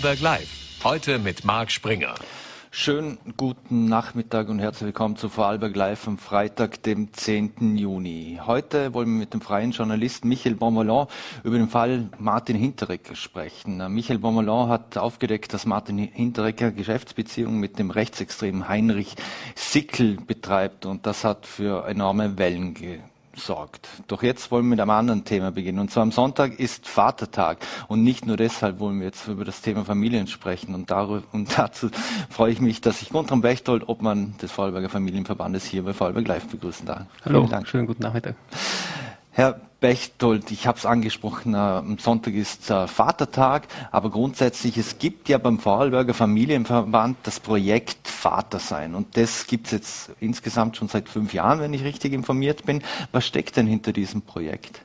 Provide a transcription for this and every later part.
Vorarlberg Live. Heute mit Marc Springer. Schönen guten Nachmittag und herzlich willkommen zu Vorarlberg Live am Freitag, dem 10. Juni. Heute wollen wir mit dem freien Journalisten Michael Bonvalon über den Fall Martin Hinteregger sprechen. Michael Bonvalon hat aufgedeckt, dass Martin Hinteregger Geschäftsbeziehungen mit dem rechtsextremen Heinrich Sickel betreibt und das hat für enorme Wellen sorgt. Doch jetzt wollen wir mit einem anderen Thema beginnen. Und zwar am Sonntag ist Vatertag. Und nicht nur deshalb wollen wir jetzt über das Thema Familien sprechen. Und, darüber, und dazu freue ich mich, dass ich Guntram Bechtold, Obmann des Vorarlberger Familienverbandes, hier bei Vorarlberg Live begrüßen darf. Hallo, schönen guten Nachmittag. Herr Bechtold, ich habe es angesprochen, äh, am Sonntag ist äh, Vatertag, aber grundsätzlich, es gibt ja beim Vorarlberger Familienverband das Projekt Vatersein und das gibt es jetzt insgesamt schon seit fünf Jahren, wenn ich richtig informiert bin. Was steckt denn hinter diesem Projekt?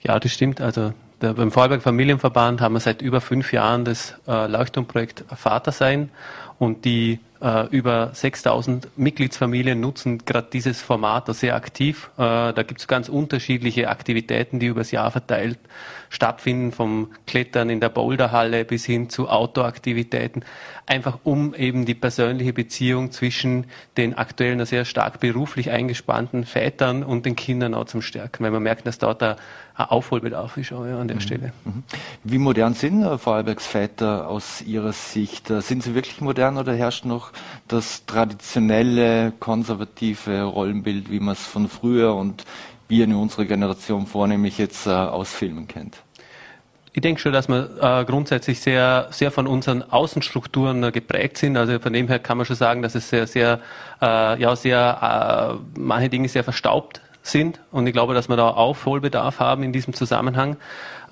Ja, das stimmt. Also der, beim Vorarlberger Familienverband haben wir seit über fünf Jahren das äh, Leuchtturmprojekt Vatersein und die äh, über 6000 Mitgliedsfamilien nutzen gerade dieses Format sehr aktiv. Äh, da gibt es ganz unterschiedliche Aktivitäten, die übers Jahr verteilt stattfinden, vom Klettern in der Boulderhalle bis hin zu Outdoor-Aktivitäten, einfach um eben die persönliche Beziehung zwischen den aktuell sehr stark beruflich eingespannten Vätern und den Kindern auch zum Stärken, weil man merkt, dass dort ein Aufholbedarf ist auch, ja, an der mhm. Stelle. Mhm. Wie modern sind äh, Vorarlbergs Väter aus Ihrer Sicht? Äh, sind sie wirklich modern oder herrscht noch das traditionelle, konservative Rollenbild, wie man es von früher und wir in unserer Generation vornehmlich jetzt äh, aus Filmen kennt? Ich denke schon, dass wir äh, grundsätzlich sehr, sehr von unseren Außenstrukturen äh, geprägt sind. Also von dem her kann man schon sagen, dass es sehr, sehr, äh, ja, sehr, äh, manche Dinge sehr verstaubt sind. Und ich glaube, dass wir da Aufholbedarf haben in diesem Zusammenhang.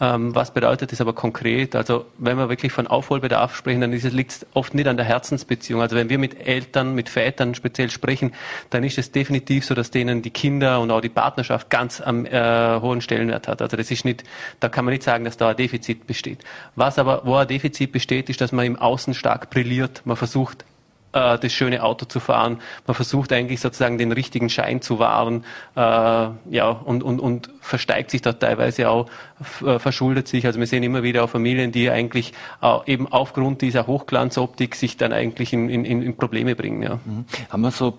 Ähm, was bedeutet das aber konkret? Also wenn wir wirklich von Aufholbedarf sprechen, dann liegt es oft nicht an der Herzensbeziehung. Also wenn wir mit Eltern, mit Vätern speziell sprechen, dann ist es definitiv so, dass denen die Kinder und auch die Partnerschaft ganz am äh, hohen Stellenwert hat. Also das ist nicht, da kann man nicht sagen, dass da ein Defizit besteht. Was aber, wo ein Defizit besteht, ist, dass man im Außen stark brilliert. Man versucht äh, das schöne Auto zu fahren. Man versucht eigentlich sozusagen den richtigen Schein zu wahren, äh, ja, und, und, und versteigt sich dort teilweise auch, äh, verschuldet sich. Also wir sehen immer wieder auch Familien, die eigentlich äh, eben aufgrund dieser Hochglanzoptik sich dann eigentlich in, in, in Probleme bringen. Ja. Mhm. Haben wir so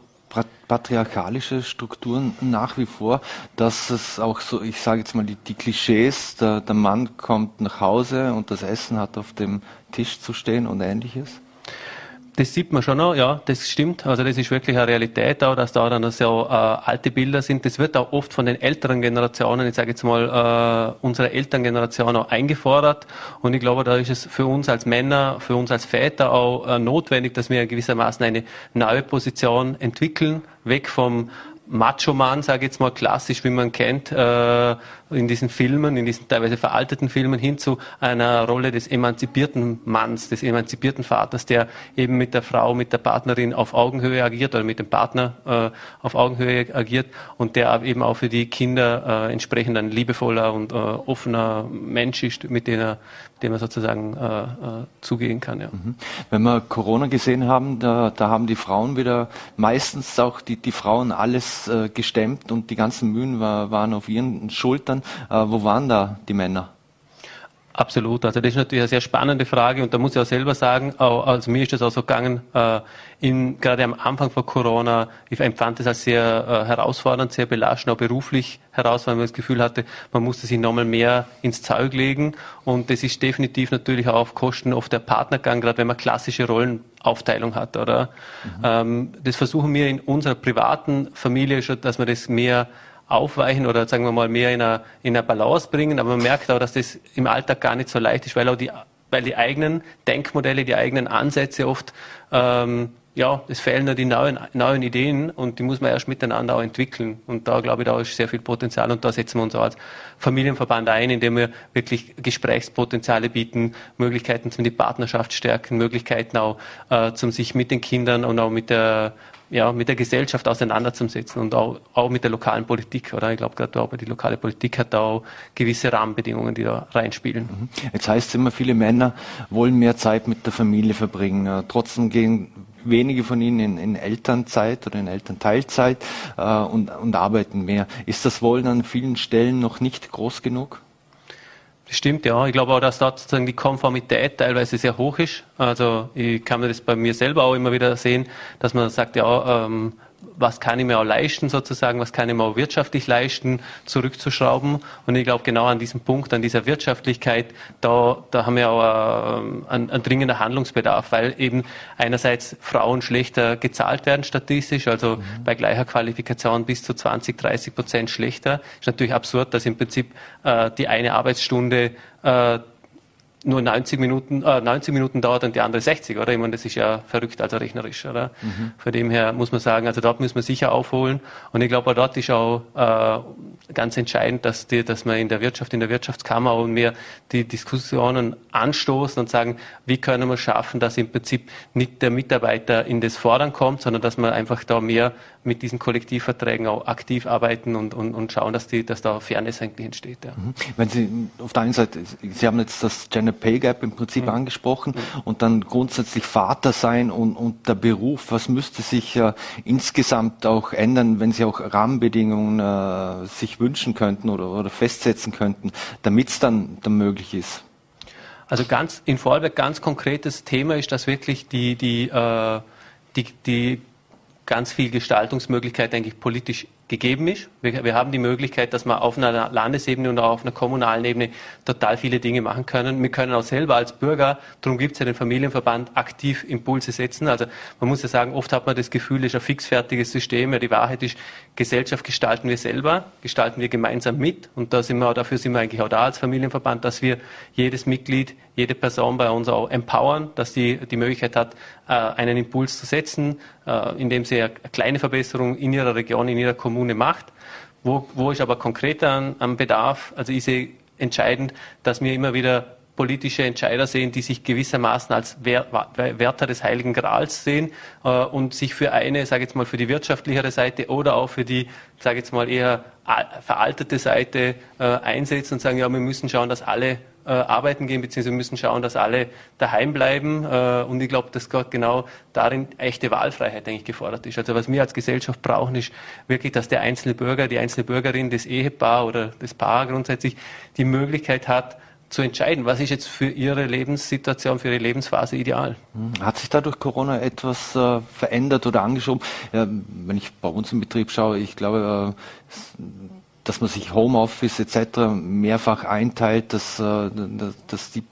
patriarchalische Strukturen nach wie vor, dass es auch so, ich sage jetzt mal die, die Klischees, der, der Mann kommt nach Hause und das Essen hat auf dem Tisch zu stehen und ähnliches? Das sieht man schon noch, ja, das stimmt. Also das ist wirklich eine Realität auch, dass da dann so äh, alte Bilder sind. Das wird auch oft von den älteren Generationen, ich sage jetzt mal äh, unsere Elterngeneration auch eingefordert. Und ich glaube, da ist es für uns als Männer, für uns als Väter auch äh, notwendig, dass wir gewissermaßen eine neue Position entwickeln, weg vom Macho-Mann, sage ich jetzt mal klassisch, wie man kennt, äh, in diesen Filmen, in diesen teilweise veralteten Filmen, hin zu einer Rolle des emanzipierten Manns, des emanzipierten Vaters, der eben mit der Frau, mit der Partnerin auf Augenhöhe agiert oder mit dem Partner äh, auf Augenhöhe agiert und der eben auch für die Kinder äh, entsprechend ein liebevoller und äh, offener Mensch ist, mit dem er, dem er sozusagen äh, äh, zugehen kann. Ja. Mhm. Wenn wir Corona gesehen haben, da, da haben die Frauen wieder meistens auch die, die Frauen alles äh, gestemmt und die ganzen Mühen war, waren auf ihren Schultern. Äh, wo waren da die Männer? Absolut. Also das ist natürlich eine sehr spannende Frage und da muss ich auch selber sagen, also mir ist das auch so gegangen, äh, in, gerade am Anfang von Corona, ich empfand das als sehr äh, herausfordernd, sehr belastend, auch beruflich herausfordernd, weil man das Gefühl hatte, man musste sich nochmal mehr ins Zeug legen und das ist definitiv natürlich auch auf Kosten oft der Partnergang, gerade wenn man klassische Rollenaufteilung hat, oder? Mhm. Ähm, das versuchen wir in unserer privaten Familie schon, dass man das mehr aufweichen oder sagen wir mal mehr in einer, in einer Balance bringen. Aber man merkt auch, dass das im Alltag gar nicht so leicht ist, weil auch die, weil die eigenen Denkmodelle, die eigenen Ansätze oft, ähm, ja, es fehlen nur die neuen, neuen Ideen und die muss man erst miteinander auch entwickeln. Und da glaube ich, da ist sehr viel Potenzial und da setzen wir uns auch als Familienverband ein, indem wir wirklich Gesprächspotenziale bieten, Möglichkeiten zum die Partnerschaft stärken, Möglichkeiten auch äh, zum sich mit den Kindern und auch mit der ja, mit der Gesellschaft auseinanderzusetzen und auch, auch mit der lokalen Politik, oder? Ich glaube, gerade die lokale Politik hat da auch gewisse Rahmenbedingungen, die da reinspielen. Mhm. Jetzt heißt es immer, viele Männer wollen mehr Zeit mit der Familie verbringen. Äh, trotzdem gehen wenige von ihnen in, in Elternzeit oder in Elternteilzeit äh, und, und arbeiten mehr. Ist das Wollen an vielen Stellen noch nicht groß genug? Stimmt, ja. Ich glaube auch, dass dort sozusagen die Konformität teilweise sehr hoch ist. Also ich kann mir das bei mir selber auch immer wieder sehen, dass man sagt, ja, ähm, was kann ich mir auch leisten sozusagen, was kann ich mir auch wirtschaftlich leisten, zurückzuschrauben. Und ich glaube, genau an diesem Punkt, an dieser Wirtschaftlichkeit, da, da haben wir auch äh, einen, einen dringenden Handlungsbedarf, weil eben einerseits Frauen schlechter gezahlt werden statistisch, also mhm. bei gleicher Qualifikation bis zu 20, 30 Prozent schlechter. Ist natürlich absurd, dass im Prinzip äh, die eine Arbeitsstunde äh, nur 90 Minuten, äh, 90 Minuten dauert und die andere 60, oder? Ich meine, das ist ja verrückt, also rechnerisch, oder? Mhm. Von dem her muss man sagen, also dort müssen wir sicher aufholen. Und ich glaube, dort ist auch äh, ganz entscheidend, dass, die, dass man in der Wirtschaft, in der Wirtschaftskammer auch mehr die Diskussionen anstoßen und sagen, wie können wir schaffen, dass im Prinzip nicht der Mitarbeiter in das Fordern kommt, sondern dass man einfach da mehr mit diesen Kollektivverträgen auch aktiv arbeiten und, und, und schauen, dass, die, dass da Fairness eigentlich entsteht. Ja. Mhm. Wenn Sie auf der einen Seite, Sie haben jetzt das Gender Pay Gap im Prinzip mhm. angesprochen mhm. und dann grundsätzlich Vater sein und, und der Beruf, was müsste sich äh, insgesamt auch ändern, wenn Sie auch Rahmenbedingungen äh, sich wünschen könnten oder, oder festsetzen könnten, damit es dann, dann möglich ist? Also ganz in Vorarlberg ganz konkretes Thema ist, dass wirklich die, die, äh, die, die ganz viel Gestaltungsmöglichkeit eigentlich politisch gegeben ist. Wir, wir, haben die Möglichkeit, dass wir auf einer Landesebene und auch auf einer kommunalen Ebene total viele Dinge machen können. Wir können auch selber als Bürger, darum gibt es ja den Familienverband, aktiv Impulse setzen. Also man muss ja sagen, oft hat man das Gefühl, es ist ein fixfertiges System. Ja, die Wahrheit ist, Gesellschaft gestalten wir selber, gestalten wir gemeinsam mit. Und da sind wir, dafür sind wir eigentlich auch da als Familienverband, dass wir jedes Mitglied, jede Person bei uns auch empowern, dass die die Möglichkeit hat, äh, einen Impuls zu setzen, äh, indem sie eine kleine Verbesserung in ihrer Region, in ihrer Kommune macht. Wo, wo ist aber konkreter an, am Bedarf? Also ich sehe entscheidend, dass wir immer wieder politische Entscheider sehen, die sich gewissermaßen als Wärter des Heiligen Grals sehen äh, und sich für eine, sage jetzt mal, für die wirtschaftlichere Seite oder auch für die, sage jetzt mal, eher veraltete Seite einsetzen und sagen, ja, wir müssen schauen, dass alle äh, arbeiten gehen, beziehungsweise müssen schauen, dass alle daheim bleiben. Äh, und ich glaube, dass genau darin echte Wahlfreiheit eigentlich gefordert ist. Also was wir als Gesellschaft brauchen, ist wirklich, dass der einzelne Bürger, die einzelne Bürgerin, das Ehepaar oder das Paar grundsätzlich die Möglichkeit hat, zu entscheiden, was ist jetzt für ihre Lebenssituation, für ihre Lebensphase ideal. Hm. Hat sich da durch Corona etwas äh, verändert oder angeschoben? Ja, wenn ich bei uns im Betrieb schaue, ich glaube, äh, dass man sich Homeoffice etc. mehrfach einteilt, dass, äh, dass die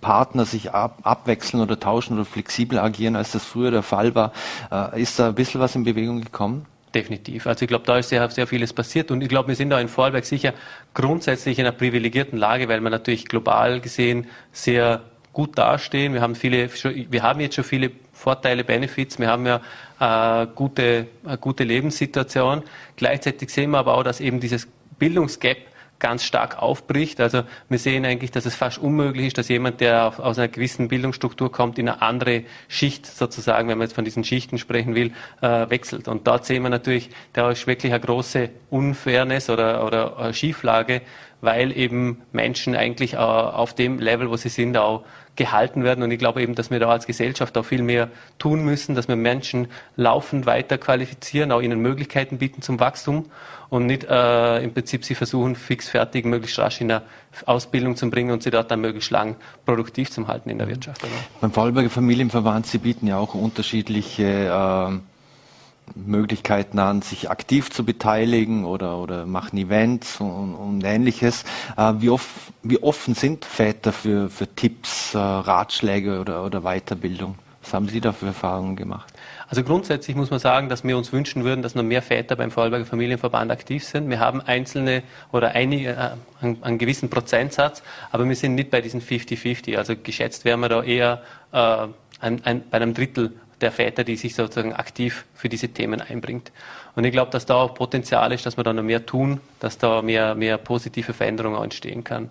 Partner sich ab, abwechseln oder tauschen oder flexibel agieren, als das früher der Fall war. Äh, ist da ein bisschen was in Bewegung gekommen? Definitiv. Also ich glaube, da ist sehr, sehr vieles passiert und ich glaube, wir sind da in Vorarlberg sicher grundsätzlich in einer privilegierten Lage, weil wir natürlich global gesehen sehr gut dastehen. Wir haben viele, wir haben jetzt schon viele Vorteile, Benefits. Wir haben ja äh, gute, eine gute Lebenssituation. Gleichzeitig sehen wir aber auch, dass eben dieses Bildungsgap ganz stark aufbricht. Also wir sehen eigentlich, dass es fast unmöglich ist, dass jemand, der aus einer gewissen Bildungsstruktur kommt, in eine andere Schicht sozusagen, wenn man jetzt von diesen Schichten sprechen will, äh, wechselt. Und dort sehen wir natürlich, da ist wirklich eine große Unfairness oder, oder Schieflage, weil eben Menschen eigentlich äh, auf dem Level, wo sie sind, auch gehalten werden. Und ich glaube eben, dass wir da als Gesellschaft auch viel mehr tun müssen, dass wir Menschen laufend weiter qualifizieren, auch ihnen Möglichkeiten bieten zum Wachstum und nicht äh, im Prinzip sie versuchen, fix fertig, möglichst rasch in eine Ausbildung zu bringen und sie dort dann möglichst lang produktiv zu halten in der Wirtschaft. Oder? Beim Vorarlberger Familienverband, Sie bieten ja auch unterschiedliche äh, Möglichkeiten an, sich aktiv zu beteiligen oder, oder machen Events und, und ähnliches. Äh, wie, off, wie, offen sind Väter für, für Tipps, äh, Ratschläge oder, oder Weiterbildung? Was haben Sie da für Erfahrungen gemacht? Also grundsätzlich muss man sagen, dass wir uns wünschen würden, dass noch mehr Väter beim Vorarlberger Familienverband aktiv sind. Wir haben einzelne oder einige, äh, einen, einen, gewissen Prozentsatz, aber wir sind nicht bei diesen 50-50. Also geschätzt wären wir da eher äh, ein, ein, bei einem Drittel der Väter, die sich sozusagen aktiv für diese Themen einbringt. Und ich glaube, dass da auch Potenzial ist, dass wir da noch mehr tun, dass da mehr, mehr positive Veränderungen entstehen kann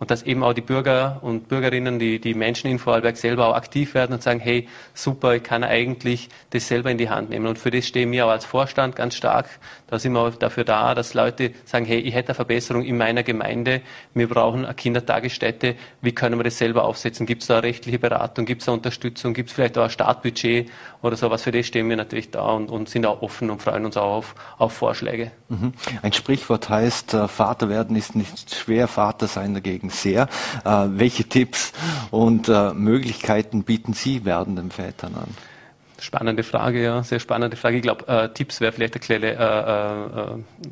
und dass eben auch die Bürger und Bürgerinnen, die, die Menschen in Vorarlberg selber auch aktiv werden und sagen, hey, super, ich kann eigentlich das selber in die Hand nehmen. Und für das stehen wir auch als Vorstand ganz stark. Da sind wir dafür da, dass Leute sagen, hey, ich hätte eine Verbesserung in meiner Gemeinde, wir brauchen eine Kindertagesstätte, wie können wir das selber aufsetzen? Gibt es da rechtliche Beratung, gibt es da Unterstützung, gibt es vielleicht auch ein Startbudget oder sowas? Für das stehen wir natürlich da und, und sind auch offen und freuen uns auch auf, auf Vorschläge. Mhm. Ein Sprichwort heißt, äh, Vater werden ist nicht schwer, Vater sein dagegen Fragen sehr. Äh, welche Tipps und äh, Möglichkeiten bieten Sie werdenden Vätern an? Spannende Frage, ja, sehr spannende Frage. Ich glaube, äh, Tipps wäre vielleicht eine kleine äh, äh,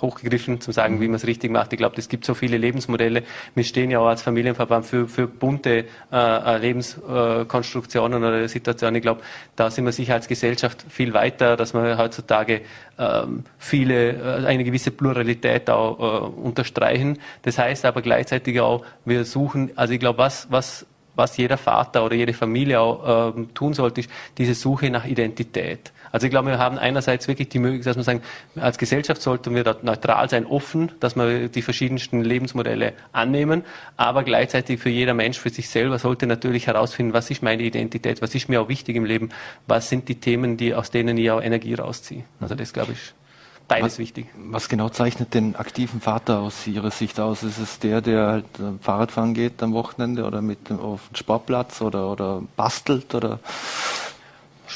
hochgegriffen, zu sagen, wie man es richtig macht. Ich glaube, es gibt so viele Lebensmodelle. Wir stehen ja auch als Familienverband für, für bunte äh, äh Lebenskonstruktionen äh, oder Situationen. Ich glaube, da sind wir sicher als Gesellschaft viel weiter, dass wir heutzutage ähm, viele, äh, eine gewisse Pluralität auch äh, unterstreichen. Das heißt aber gleichzeitig auch, wir suchen, also ich glaube, was, was was jeder Vater oder jede Familie auch ähm, tun sollte, ist diese Suche nach Identität. Also ich glaube, wir haben einerseits wirklich die Möglichkeit, dass wir sagen, als Gesellschaft sollten wir dort neutral sein, offen, dass wir die verschiedensten Lebensmodelle annehmen, aber gleichzeitig für jeder Mensch, für sich selber sollte natürlich herausfinden, was ist meine Identität, was ist mir auch wichtig im Leben, was sind die Themen, die, aus denen ich auch Energie rausziehe. Also das glaube ich beides was, wichtig. Was genau zeichnet den aktiven Vater aus Ihrer Sicht aus? Ist es der, der halt äh, Fahrradfahren geht am Wochenende oder mit auf den Sportplatz oder, oder bastelt oder?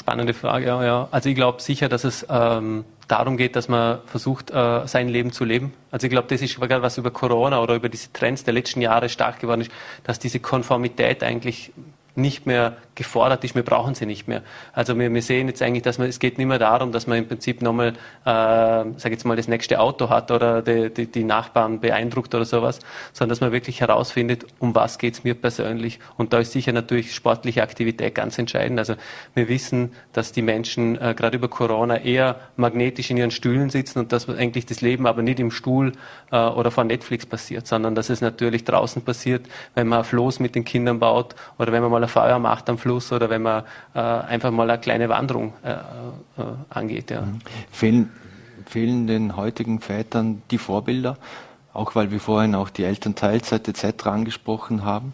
Spannende Frage, ja. ja. Also ich glaube sicher, dass es ähm, darum geht, dass man versucht, äh, sein Leben zu leben. Also ich glaube, das ist gerade was über Corona oder über diese Trends der letzten Jahre stark geworden ist, dass diese Konformität eigentlich nicht mehr gefordert ist, wir brauchen sie nicht mehr. Also wir, wir sehen jetzt eigentlich, dass man, es geht nicht mehr darum, dass man im Prinzip nochmal, äh, sag jetzt mal, das nächste Auto hat oder die, die, die Nachbarn beeindruckt oder sowas, sondern dass man wirklich herausfindet, um was geht's mir persönlich. Und da ist sicher natürlich sportliche Aktivität ganz entscheidend. Also wir wissen, dass die Menschen äh, gerade über Corona eher magnetisch in ihren Stühlen sitzen und dass eigentlich das Leben aber nicht im Stuhl äh, oder vor Netflix passiert, sondern dass es natürlich draußen passiert, wenn man Floß mit den Kindern baut oder wenn man mal ein Feuer macht am Fluss oder wenn man äh, einfach mal eine kleine Wanderung äh, äh, angeht. Ja. Mhm. Fehlen, fehlen den heutigen Vätern die Vorbilder, auch weil wir vorhin auch die Elternteilzeit etc. angesprochen haben?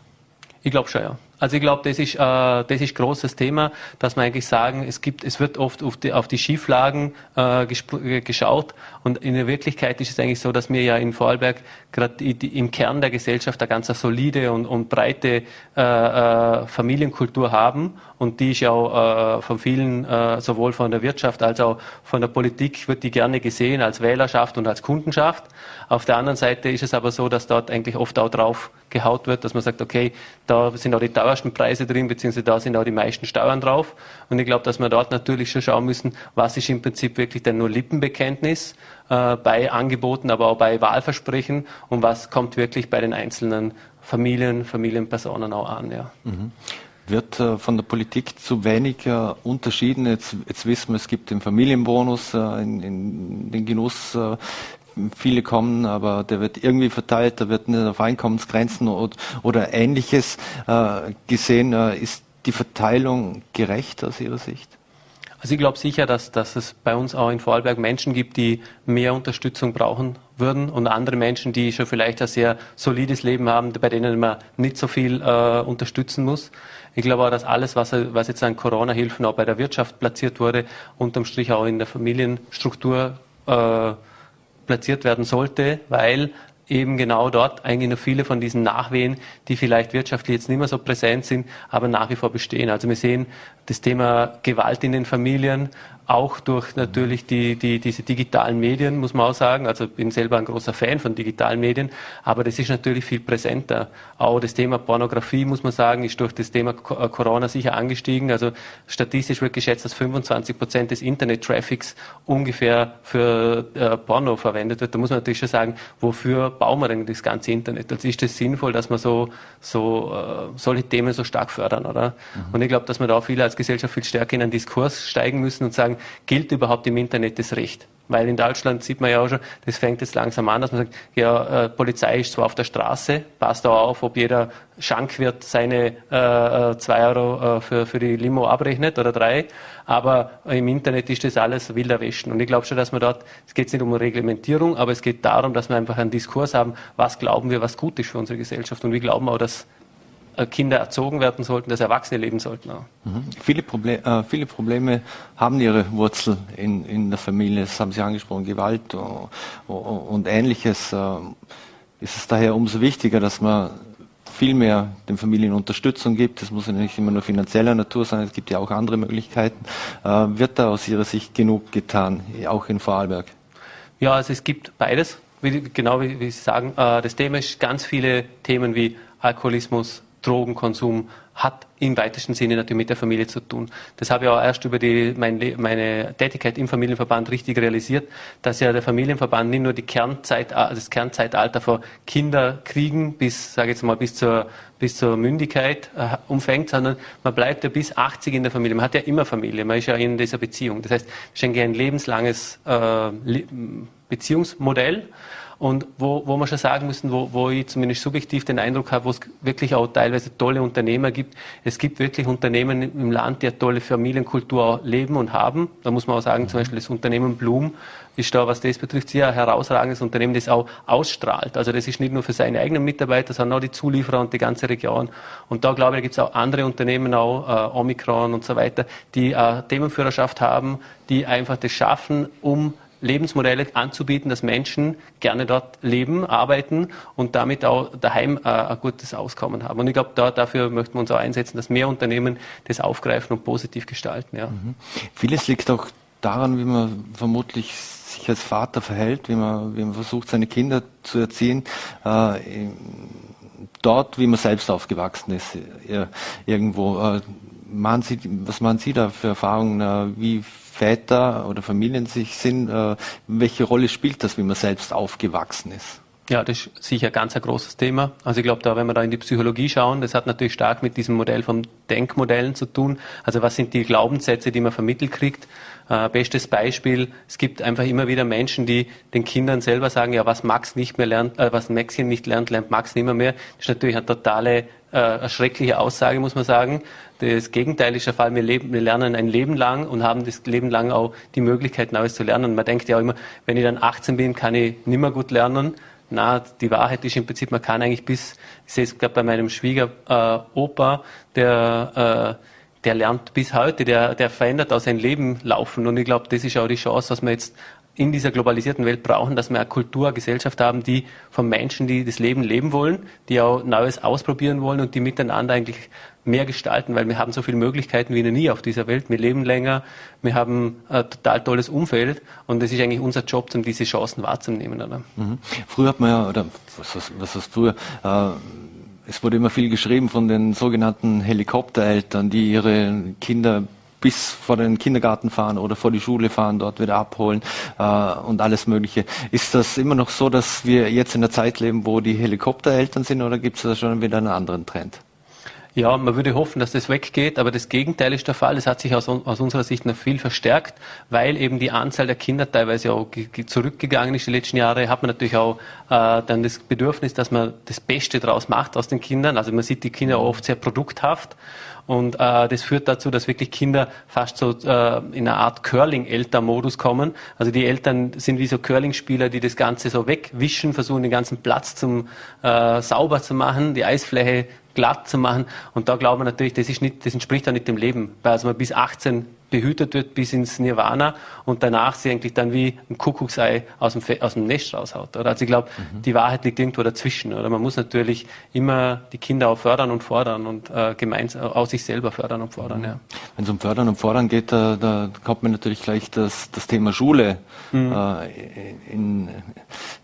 Ich glaube schon, ja. Also ich glaube, das ist äh, das ist großes Thema, dass man eigentlich sagen, es gibt, es wird oft auf die, auf die Schieflagen äh geschaut und in der Wirklichkeit ist es eigentlich so, dass wir ja in Vorarlberg gerade im Kern der Gesellschaft eine ganz solide und, und breite äh, äh, Familienkultur haben und die ist ja auch äh, von vielen, äh, sowohl von der Wirtschaft als auch von der Politik, wird die gerne gesehen als Wählerschaft und als Kundenschaft. Auf der anderen Seite ist es aber so, dass dort eigentlich oft auch drauf gehaut wird, dass man sagt, okay, da sind auch die teuersten Preise drin, beziehungsweise da sind auch die meisten Steuern drauf. Und ich glaube, dass wir dort natürlich schon schauen müssen, was ist im Prinzip wirklich denn nur Lippenbekenntnis äh, bei Angeboten, aber auch bei Wahlversprechen und was kommt wirklich bei den einzelnen Familien, Familienpersonen auch an. Ja. Mhm wird äh, von der Politik zu wenig äh, unterschieden. Jetzt, jetzt wissen wir, es gibt den Familienbonus äh, in, in den Genuss. Äh, viele kommen, aber der wird irgendwie verteilt, da wird nicht auf Einkommensgrenzen oder, oder ähnliches äh, gesehen. Äh, ist die Verteilung gerecht aus Ihrer Sicht? Also ich glaube sicher, dass, dass es bei uns auch in Vorarlberg Menschen gibt, die mehr Unterstützung brauchen würden und andere Menschen, die schon vielleicht ein sehr solides Leben haben, bei denen man nicht so viel äh, unterstützen muss. Ich glaube auch, dass alles, was, was jetzt an Corona-Hilfen auch bei der Wirtschaft platziert wurde, unterm Strich auch in der Familienstruktur äh, platziert werden sollte, weil eben genau dort eigentlich noch viele von diesen Nachwehen, die vielleicht wirtschaftlich jetzt nicht mehr so präsent sind, aber nach wie vor bestehen. Also wir sehen das Thema Gewalt in den Familien, auch durch natürlich die, die, diese digitalen Medien, muss man auch sagen. Also ich bin selber ein großer Fan von digitalen Medien, aber das ist natürlich viel präsenter. Auch das Thema Pornografie, muss man sagen, ist durch das Thema äh, Corona sicher angestiegen. Also statistisch wird geschätzt, dass 25 Prozent des Internet-Traffics ungefähr für äh, Porno verwendet wird. Da muss man natürlich schon sagen, wofür bauen wir denn das ganze Internet? Also ist es sinnvoll, dass wir so, so äh, solche Themen so stark fördern, oder? Mhm. Und ich glaube, dass wir da viele als Gesellschaft viel stärker in einen Diskurs steigen müssen und sagen, gilt überhaupt im Internet das Recht? Weil in Deutschland sieht man ja auch schon, das fängt jetzt langsam an, dass man sagt, ja, äh, Polizei ist zwar auf der Straße, passt auch auf, ob jeder Schankwirt seine äh, äh, zwei Euro äh, für, für die Limo abrechnet oder drei, aber im Internet ist das alles wilder Westen. Und ich glaube schon, dass man dort, es geht nicht um Reglementierung, aber es geht darum, dass wir einfach einen Diskurs haben, was glauben wir, was gut ist für unsere Gesellschaft und wir glauben auch, dass Kinder erzogen werden sollten, dass Erwachsene leben sollten. Mhm. Viele, Proble äh, viele, Probleme haben ihre Wurzel in, in, der Familie, das haben Sie angesprochen, Gewalt uh, und ähnliches. Uh, ist es daher umso wichtiger, dass man viel mehr den Familien Unterstützung gibt. Das muss ja nicht immer nur finanzieller Natur sein, es gibt ja auch andere Möglichkeiten. Uh, wird da aus Ihrer Sicht genug getan, auch in Vorarlberg? Ja, also es gibt beides. wie, genau wie, wie Sie sagen, äh, das Thema ist ganz viele Themen wie Alkoholismus, Drogenkonsum, hat im weitesten Sinne natürlich mit der Familie zu tun. Das habe ich auch erst über die, meine, meine Tätigkeit im Familienverband richtig realisiert, dass ja der Familienverband nicht nur die Kernzeit, äh, das Kernzeitalter von Kinderkriegen bis, sage ich jetzt mal, bis zur, bis zur Mündigkeit äh, umfängt, sondern man bleibt ja bis 80 in der Familie. Man hat ja immer Familie, man ist ja in dieser Beziehung. Das heißt, es ist ein lebenslanges äh, Beziehungsmodell und wo, wo wir schon sagen müssen, wo, wo ich zumindest subjektiv den Eindruck habe, wo es wirklich auch teilweise tolle Unternehmer gibt. Es gibt wirklich Unternehmen im Land, die eine tolle Familienkultur leben und haben. Da muss man auch sagen, zum Beispiel das Unternehmen Blum ist da, was das betrifft, sehr ein herausragendes Unternehmen, das auch ausstrahlt. Also das ist nicht nur für seine eigenen Mitarbeiter, sondern auch die Zulieferer und die ganze Region. Und da glaube ich, gibt es auch andere Unternehmen, auch äh, Omikron und so weiter, die äh, Themenführerschaft haben, die einfach das schaffen, um Lebensmodelle anzubieten, dass Menschen gerne dort leben, arbeiten und damit auch daheim äh, ein gutes Auskommen haben. Und ich glaube, da, dafür möchten wir uns auch einsetzen, dass mehr Unternehmen das aufgreifen und positiv gestalten. Ja. Mhm. Vieles liegt auch daran, wie man vermutlich sich als Vater verhält, wie man, wie man versucht, seine Kinder zu erziehen. Äh, dort, wie man selbst aufgewachsen ist, irgendwo. Äh, machen Sie, was machen Sie da für Erfahrungen? Äh, wie Väter oder Familien sich sind, äh, welche Rolle spielt das, wie man selbst aufgewachsen ist? Ja, das ist sicher ganz ein großes Thema. Also ich glaube, da, wenn wir da in die Psychologie schauen, das hat natürlich stark mit diesem Modell von Denkmodellen zu tun. Also was sind die Glaubenssätze, die man vermittelt kriegt? Äh, bestes Beispiel, es gibt einfach immer wieder Menschen, die den Kindern selber sagen, ja, was Max nicht mehr lernt, äh, was Maxchen nicht lernt, lernt Max nicht mehr. Das ist natürlich eine totale äh, eine schreckliche Aussage, muss man sagen. Das Gegenteil ist der Fall. Wir, leben, wir lernen ein Leben lang und haben das Leben lang auch die Möglichkeit, Neues zu lernen. Man denkt ja auch immer, wenn ich dann 18 bin, kann ich nimmer gut lernen. Na, die Wahrheit ist im Prinzip, man kann eigentlich bis, ich sehe es gerade bei meinem Schwiegeropa, äh, der, äh, der lernt bis heute, der, der verändert auch sein Leben laufen. Und ich glaube, das ist auch die Chance, was wir jetzt in dieser globalisierten Welt brauchen, dass wir eine Kultur, eine Gesellschaft haben, die von Menschen, die das Leben leben wollen, die auch Neues ausprobieren wollen und die miteinander eigentlich mehr gestalten, weil wir haben so viele Möglichkeiten wie noch nie auf dieser Welt. Wir leben länger, wir haben ein total tolles Umfeld und es ist eigentlich unser Job, um diese Chancen wahrzunehmen. Oder? Mhm. Früher hat man ja, oder was, was, was heißt früher, äh, es wurde immer viel geschrieben von den sogenannten Helikoptereltern, die ihre Kinder bis vor den Kindergarten fahren oder vor die Schule fahren, dort wieder abholen äh, und alles Mögliche. Ist das immer noch so, dass wir jetzt in der Zeit leben, wo die Helikoptereltern sind oder gibt es da schon wieder einen anderen Trend? Ja, man würde hoffen, dass das weggeht, aber das Gegenteil ist der Fall. Es hat sich aus, aus, unserer Sicht noch viel verstärkt, weil eben die Anzahl der Kinder teilweise auch zurückgegangen ist. Die letzten Jahre hat man natürlich auch äh, dann das Bedürfnis, dass man das Beste draus macht aus den Kindern. Also man sieht die Kinder oft sehr produkthaft und äh, das führt dazu, dass wirklich Kinder fast so äh, in einer Art Curling-Eltern-Modus kommen. Also die Eltern sind wie so Curling-Spieler, die das Ganze so wegwischen, versuchen den ganzen Platz zum äh, sauber zu machen, die Eisfläche glatt zu machen. Und da glauben wir natürlich, das, ist nicht, das entspricht auch nicht dem Leben. Weil also man bis 18 behütet wird bis ins Nirvana und danach sie eigentlich dann wie ein Kuckucksei aus dem, aus dem Nest raushaut. Oder? Also ich glaube, mhm. die Wahrheit liegt irgendwo dazwischen. Oder man muss natürlich immer die Kinder auch fördern und fordern und äh, gemeinsam aus sich selber fördern und fordern. Mhm. Ja. Wenn es um Fördern und Fordern geht, da, da kommt mir natürlich gleich das, das Thema Schule mhm. äh, in,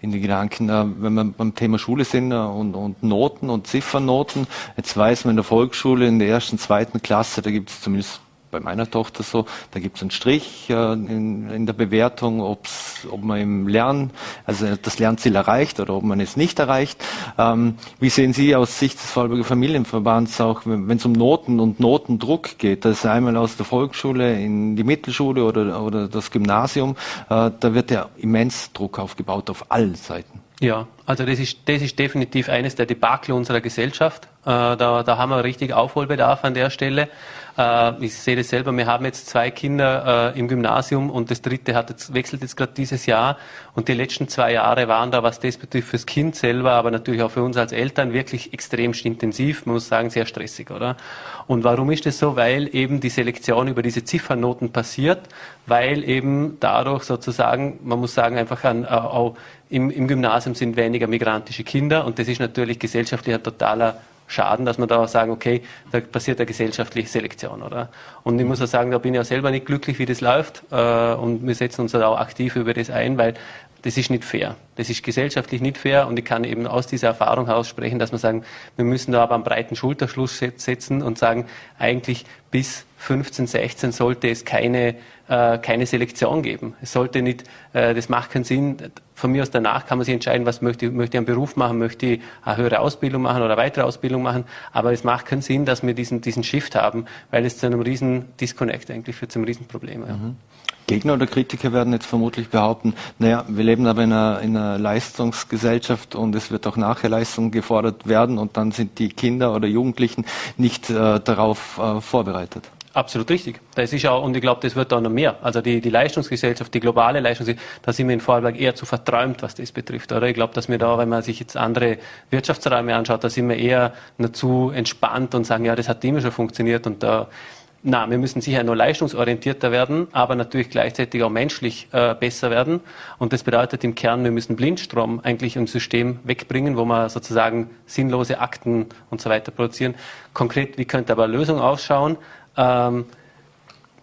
in die Gedanken. Äh, wenn wir beim Thema Schule sind äh, und, und Noten und Ziffernnoten, jetzt weiß man in der Volksschule in der ersten, zweiten Klasse, da gibt es zumindest bei meiner Tochter so, da gibt es einen Strich äh, in, in, der Bewertung, ob's, ob man im Lernen, also das Lernziel erreicht oder ob man es nicht erreicht. Ähm, wie sehen Sie aus Sicht des Vorarlberger Familienverbands auch, wenn es um Noten und Notendruck geht, das ist einmal aus der Volksschule in die Mittelschule oder, oder das Gymnasium, äh, da wird ja immens Druck aufgebaut auf allen Seiten. Ja, also das ist, das ist definitiv eines der Debakel unserer Gesellschaft. Äh, da, da haben wir richtig Aufholbedarf an der Stelle. Äh, ich sehe das selber, wir haben jetzt zwei Kinder äh, im Gymnasium und das dritte hat jetzt, wechselt jetzt gerade dieses Jahr. Und die letzten zwei Jahre waren da, was das betrifft, fürs Kind selber, aber natürlich auch für uns als Eltern wirklich extrem intensiv, man muss sagen, sehr stressig, oder? Und warum ist das so? Weil eben die Selektion über diese Ziffernoten passiert, weil eben dadurch sozusagen, man muss sagen, einfach an, auch im, im Gymnasium sind weniger migrantische Kinder und das ist natürlich gesellschaftlich ein totaler Schaden, dass man da sagen, okay, da passiert eine gesellschaftliche Selektion, oder? Und ich muss auch sagen, da bin ich auch selber nicht glücklich, wie das läuft, äh, und wir setzen uns da auch aktiv über das ein, weil das ist nicht fair. Das ist gesellschaftlich nicht fair und ich kann eben aus dieser Erfahrung heraus sprechen, dass wir sagen, wir müssen da aber einen breiten Schulterschluss setzen und sagen, eigentlich bis 15, 16 sollte es keine, äh, keine Selektion geben. Es sollte nicht, äh, das macht keinen Sinn. Von mir aus danach kann man sich entscheiden, was möchte, möchte ich einen Beruf machen, möchte ich eine höhere Ausbildung machen oder eine weitere Ausbildung machen. Aber es macht keinen Sinn, dass wir diesen, diesen Shift haben, weil es zu einem riesen Disconnect eigentlich führt, zu einem riesen Problem. Ja. Mhm. Gegner oder Kritiker werden jetzt vermutlich behaupten, naja, wir leben aber in einer, in einer Leistungsgesellschaft und es wird auch nachher Leistung gefordert werden und dann sind die Kinder oder Jugendlichen nicht äh, darauf äh, vorbereitet. Absolut richtig. Das ist auch, und ich glaube, das wird da noch mehr. Also die, die Leistungsgesellschaft, die globale Leistungsgesellschaft, da sind wir in Vorarlberg eher zu verträumt, was das betrifft. Oder ich glaube, dass wir da, wenn man sich jetzt andere Wirtschaftsräume anschaut, da sind wir eher zu entspannt und sagen, ja, das hat immer schon funktioniert und da na, wir müssen sicher nur leistungsorientierter werden, aber natürlich gleichzeitig auch menschlich äh, besser werden. Und das bedeutet im Kern, wir müssen Blindstrom eigentlich im System wegbringen, wo wir sozusagen sinnlose Akten und so weiter produzieren. Konkret, wie könnte aber eine Lösung ausschauen? Ähm,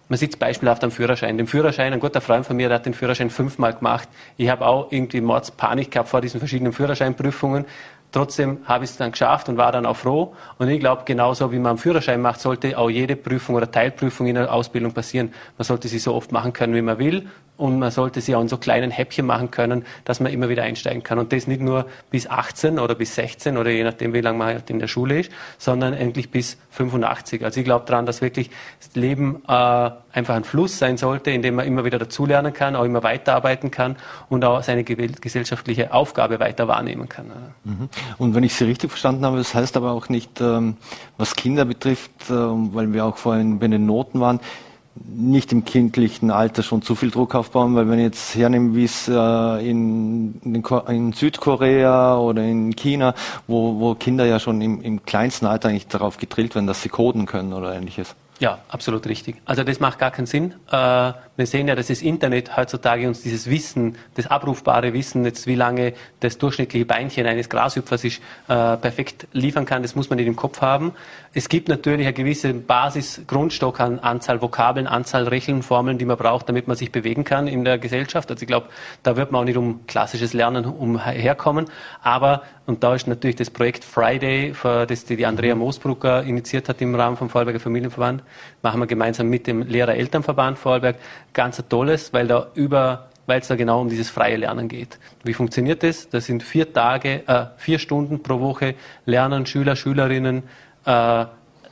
man sieht es beispielhaft am Führerschein. Den Führerschein, ein guter Freund von mir, der hat den Führerschein fünfmal gemacht. Ich habe auch irgendwie Mordspanik gehabt vor diesen verschiedenen Führerscheinprüfungen. Trotzdem habe ich es dann geschafft und war dann auch froh. Und ich glaube, genauso wie man einen Führerschein macht, sollte auch jede Prüfung oder Teilprüfung in der Ausbildung passieren. Man sollte sie so oft machen können, wie man will und man sollte sie auch in so kleinen Häppchen machen können, dass man immer wieder einsteigen kann. Und das nicht nur bis 18 oder bis 16 oder je nachdem, wie lange man halt in der Schule ist, sondern endlich bis 85. Also ich glaube daran, dass wirklich das Leben äh, einfach ein Fluss sein sollte, in dem man immer wieder dazulernen kann, auch immer weiterarbeiten kann und auch seine gesellschaftliche Aufgabe weiter wahrnehmen kann. Mhm. Und wenn ich Sie richtig verstanden habe, das heißt aber auch nicht, ähm, was Kinder betrifft, äh, weil wir auch vorhin bei den Noten waren, nicht im kindlichen Alter schon zu viel Druck aufbauen, weil wenn ich jetzt hernehme, wie es äh, in, in, in, Südkorea oder in China, wo, wo Kinder ja schon im, im kleinsten Alter eigentlich darauf gedrillt werden, dass sie coden können oder ähnliches. Ja, absolut richtig. Also das macht gar keinen Sinn. Äh, wir sehen ja, dass das Internet heutzutage uns dieses Wissen, das abrufbare Wissen, jetzt wie lange das durchschnittliche Beinchen eines Grashüpfers ist, äh, perfekt liefern kann. Das muss man nicht im Kopf haben. Es gibt natürlich eine gewisse Basis-Grundstock an Anzahl Vokabeln, Anzahl Rechenformeln, die man braucht, damit man sich bewegen kann in der Gesellschaft. Also ich glaube, da wird man auch nicht um klassisches Lernen umherkommen. Aber, und da ist natürlich das Projekt Friday, das die Andrea Moosbrucker initiiert hat im Rahmen vom Vorarlberger Familienverband, machen wir gemeinsam mit dem Lehrer-Elternverband Vorarlberg ganz ein tolles, weil da über weil es da genau um dieses freie Lernen geht. Wie funktioniert das? Das sind vier Tage, äh, vier Stunden pro Woche lernen Schüler, Schülerinnen äh,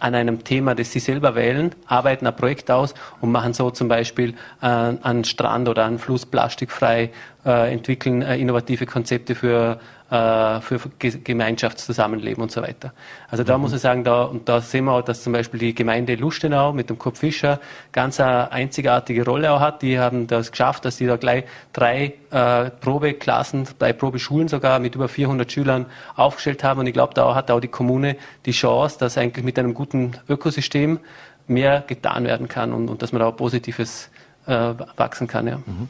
an einem Thema, das sie selber wählen, arbeiten ein Projekt aus und machen so zum Beispiel äh, an Strand oder an Fluss plastikfrei, äh, entwickeln äh, innovative Konzepte für für Gemeinschaftszusammenleben und so weiter. Also da mhm. muss ich sagen, da, und da sehen wir auch, dass zum Beispiel die Gemeinde Lustenau mit dem Kurt Fischer ganz eine einzigartige Rolle auch hat. Die haben das geschafft, dass die da gleich drei äh, Probeklassen, drei Probeschulen sogar mit über 400 Schülern aufgestellt haben. Und ich glaube, da hat auch die Kommune die Chance, dass eigentlich mit einem guten Ökosystem mehr getan werden kann und, und dass man da auch Positives äh, wachsen kann. Ja. Mhm.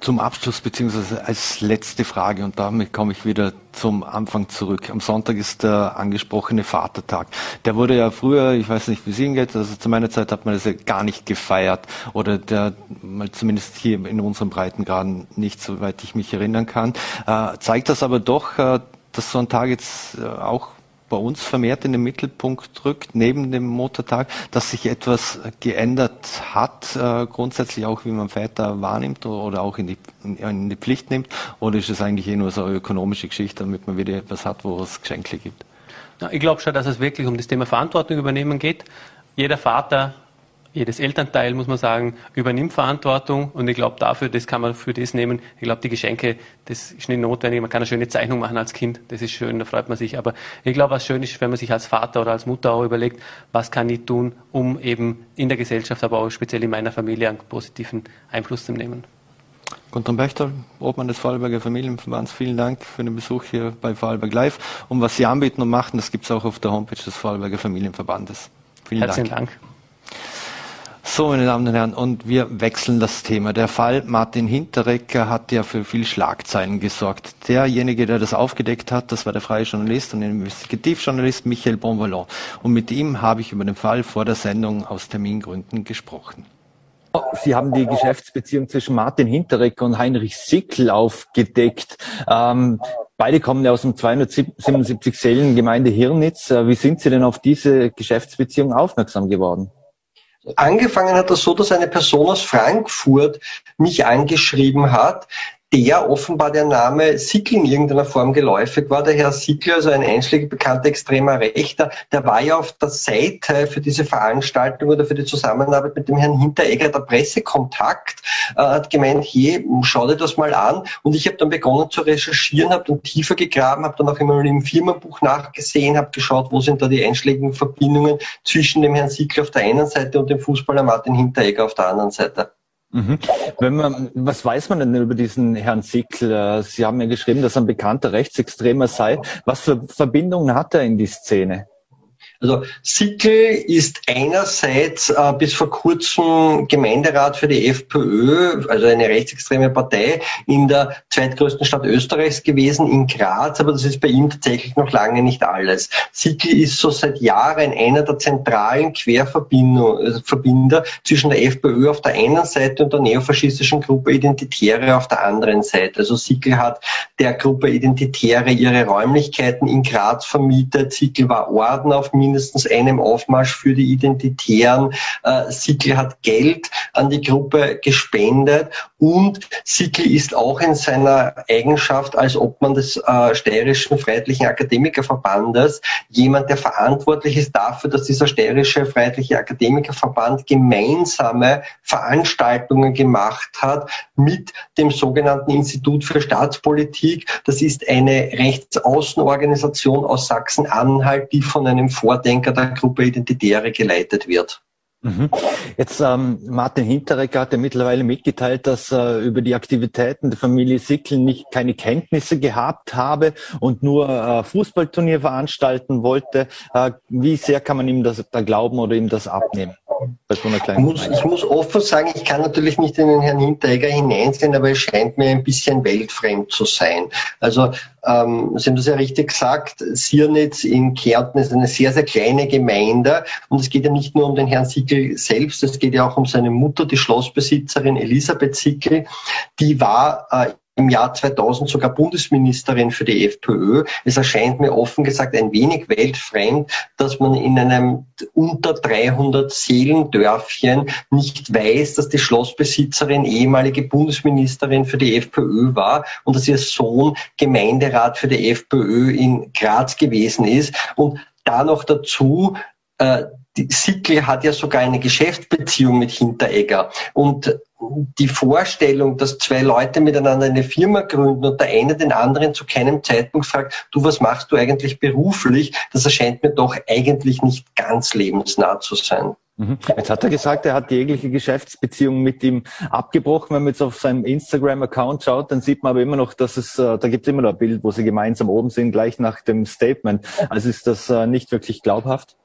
Zum Abschluss beziehungsweise als letzte Frage und damit komme ich wieder zum Anfang zurück. Am Sonntag ist der angesprochene Vatertag. Der wurde ja früher, ich weiß nicht, wie es Ihnen geht, also zu meiner Zeit hat man das ja gar nicht gefeiert oder der mal zumindest hier in unseren Breitengraden nicht, soweit ich mich erinnern kann. Äh, zeigt das aber doch, äh, dass so ein Tag jetzt äh, auch bei uns vermehrt in den Mittelpunkt rückt, neben dem Muttertag, dass sich etwas geändert hat, äh, grundsätzlich auch wie man Väter wahrnimmt oder auch in die, in die Pflicht nimmt? Oder ist es eigentlich eh nur so eine ökonomische Geschichte, damit man wieder etwas hat, wo es Geschenke gibt? Ja, ich glaube schon, dass es wirklich um das Thema Verantwortung übernehmen geht. Jeder Vater jedes Elternteil, muss man sagen, übernimmt Verantwortung und ich glaube dafür, das kann man für das nehmen. Ich glaube, die Geschenke, das ist nicht notwendig. Man kann eine schöne Zeichnung machen als Kind, das ist schön, da freut man sich. Aber ich glaube, was schön ist, wenn man sich als Vater oder als Mutter auch überlegt, was kann ich tun, um eben in der Gesellschaft, aber auch speziell in meiner Familie einen positiven Einfluss zu nehmen. Gunther Bechtel, Obmann des Vorarlberger Familienverbands, vielen Dank für den Besuch hier bei Vorarlberg Live. Und was Sie anbieten und machen, das gibt es auch auf der Homepage des Vorarlberger Familienverbandes. Vielen Herzlichen Dank. Dank. So, meine Damen und Herren, und wir wechseln das Thema. Der Fall Martin Hinterecker hat ja für viel Schlagzeilen gesorgt. Derjenige, der das aufgedeckt hat, das war der freie Journalist und Investigativjournalist Michael Bonvalon. Und mit ihm habe ich über den Fall vor der Sendung aus Termingründen gesprochen. Sie haben die Geschäftsbeziehung zwischen Martin Hinteregger und Heinrich Sickl aufgedeckt. Ähm, beide kommen ja aus dem 277 Seelen Hirnitz. Äh, wie sind Sie denn auf diese Geschäftsbeziehung aufmerksam geworden? Angefangen hat das so, dass eine Person aus Frankfurt mich angeschrieben hat, der offenbar der Name Sickl in irgendeiner Form geläufig war. Der Herr Sickl, also ein einschlägig bekannter extremer Rechter, der war ja auf der Seite für diese Veranstaltung oder für die Zusammenarbeit mit dem Herrn Hinteregger der Pressekontakt, äh, hat gemeint, hey, schau dir das mal an. Und ich habe dann begonnen zu recherchieren, habe dann tiefer gegraben, habe dann auch immer im Firmenbuch nachgesehen, habe geschaut, wo sind da die einschlägigen Verbindungen zwischen dem Herrn Sickl auf der einen Seite und dem Fußballer Martin Hinteregger auf der anderen Seite. Mhm. Wenn man, was weiß man denn über diesen Herrn Sickl? Äh, Sie haben ja geschrieben, dass er ein bekannter Rechtsextremer sei. Was für Verbindungen hat er in die Szene? Also Sickel ist einerseits äh, bis vor kurzem Gemeinderat für die FPÖ, also eine rechtsextreme Partei, in der zweitgrößten Stadt Österreichs gewesen, in Graz, aber das ist bei ihm tatsächlich noch lange nicht alles. Sickel ist so seit Jahren einer der zentralen Querverbinder äh, zwischen der FPÖ auf der einen Seite und der neofaschistischen Gruppe Identitäre auf der anderen Seite. Also Sickel hat der Gruppe Identitäre ihre Räumlichkeiten in Graz vermietet. Sickel war Orden auf Min mindestens einem Aufmarsch für die Identitären. Äh, Sickl hat Geld an die Gruppe gespendet und Sickl ist auch in seiner Eigenschaft als Obmann des äh, Steirischen Freiheitlichen Akademikerverbandes jemand, der verantwortlich ist dafür, dass dieser Steirische Freiheitliche Akademikerverband gemeinsame Veranstaltungen gemacht hat mit dem sogenannten Institut für Staatspolitik. Das ist eine Rechtsaußenorganisation aus Sachsen-Anhalt, die von einem Vor Vordenker der Gruppe Identitäre geleitet wird. Mhm. Jetzt ähm, Martin Hinteregger hat ja mittlerweile mitgeteilt, dass er äh, über die Aktivitäten der Familie Sickl nicht keine Kenntnisse gehabt habe und nur äh, Fußballturnier veranstalten wollte. Äh, wie sehr kann man ihm das da glauben oder ihm das abnehmen? Kleinen ich, muss, ich muss offen sagen, ich kann natürlich nicht in den Herrn Hinteregger hineinsehen, aber es scheint mir ein bisschen weltfremd zu sein. Also ähm, Sie haben das ja richtig gesagt, Siernitz in Kärnten ist eine sehr, sehr kleine Gemeinde und es geht ja nicht nur um den Herrn Sickel selbst, es geht ja auch um seine Mutter, die Schlossbesitzerin Elisabeth Sickel. Die war äh, im Jahr 2000 sogar Bundesministerin für die FPÖ. Es erscheint mir offen gesagt ein wenig weltfremd, dass man in einem unter 300 Seelendörfchen nicht weiß, dass die Schlossbesitzerin ehemalige Bundesministerin für die FPÖ war und dass ihr Sohn Gemeinderat für die FPÖ in Graz gewesen ist. Und da noch dazu, äh, die Sickl hat ja sogar eine Geschäftsbeziehung mit Hinteregger. Und die Vorstellung, dass zwei Leute miteinander eine Firma gründen und der eine den anderen zu keinem Zeitpunkt fragt, du, was machst du eigentlich beruflich, das erscheint mir doch eigentlich nicht ganz lebensnah zu sein. Mhm. Jetzt hat er gesagt, er hat jegliche Geschäftsbeziehung mit ihm abgebrochen. Wenn man jetzt auf seinem Instagram-Account schaut, dann sieht man aber immer noch, dass es, äh, da gibt es immer noch ein Bild, wo sie gemeinsam oben sind, gleich nach dem Statement. Also ist das äh, nicht wirklich glaubhaft?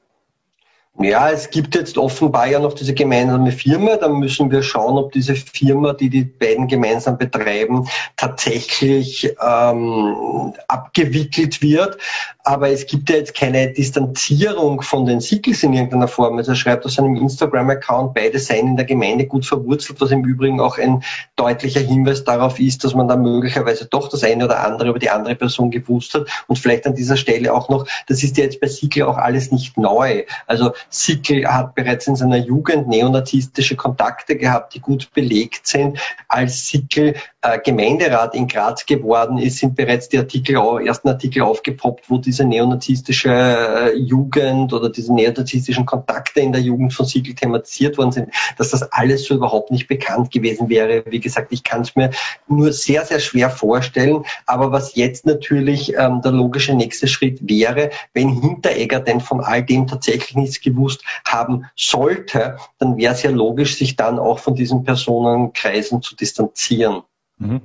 Ja, es gibt jetzt offenbar ja noch diese gemeinsame Firma. Da müssen wir schauen, ob diese Firma, die die beiden gemeinsam betreiben, tatsächlich ähm, abgewickelt wird. Aber es gibt ja jetzt keine Distanzierung von den Sickles in irgendeiner Form. Also er schreibt auf seinem Instagram-Account, beide seien in der Gemeinde gut verwurzelt, was im Übrigen auch ein deutlicher Hinweis darauf ist, dass man da möglicherweise doch das eine oder andere über die andere Person gewusst hat. Und vielleicht an dieser Stelle auch noch, das ist ja jetzt bei Sickle auch alles nicht neu. Also Sickle hat bereits in seiner Jugend neonazistische Kontakte gehabt, die gut belegt sind. Als Sickle äh, Gemeinderat in Graz geworden ist, sind bereits die Artikel, ersten Artikel aufgepoppt, wo diese neonazistische äh, Jugend oder diese neonazistischen Kontakte in der Jugend von Siegel thematisiert worden sind, dass das alles so überhaupt nicht bekannt gewesen wäre. Wie gesagt, ich kann es mir nur sehr, sehr schwer vorstellen. Aber was jetzt natürlich ähm, der logische nächste Schritt wäre, wenn Hinteregger denn von all dem tatsächlich nichts gewusst haben sollte, dann wäre es ja logisch, sich dann auch von diesen Personenkreisen zu distanzieren. Mhm.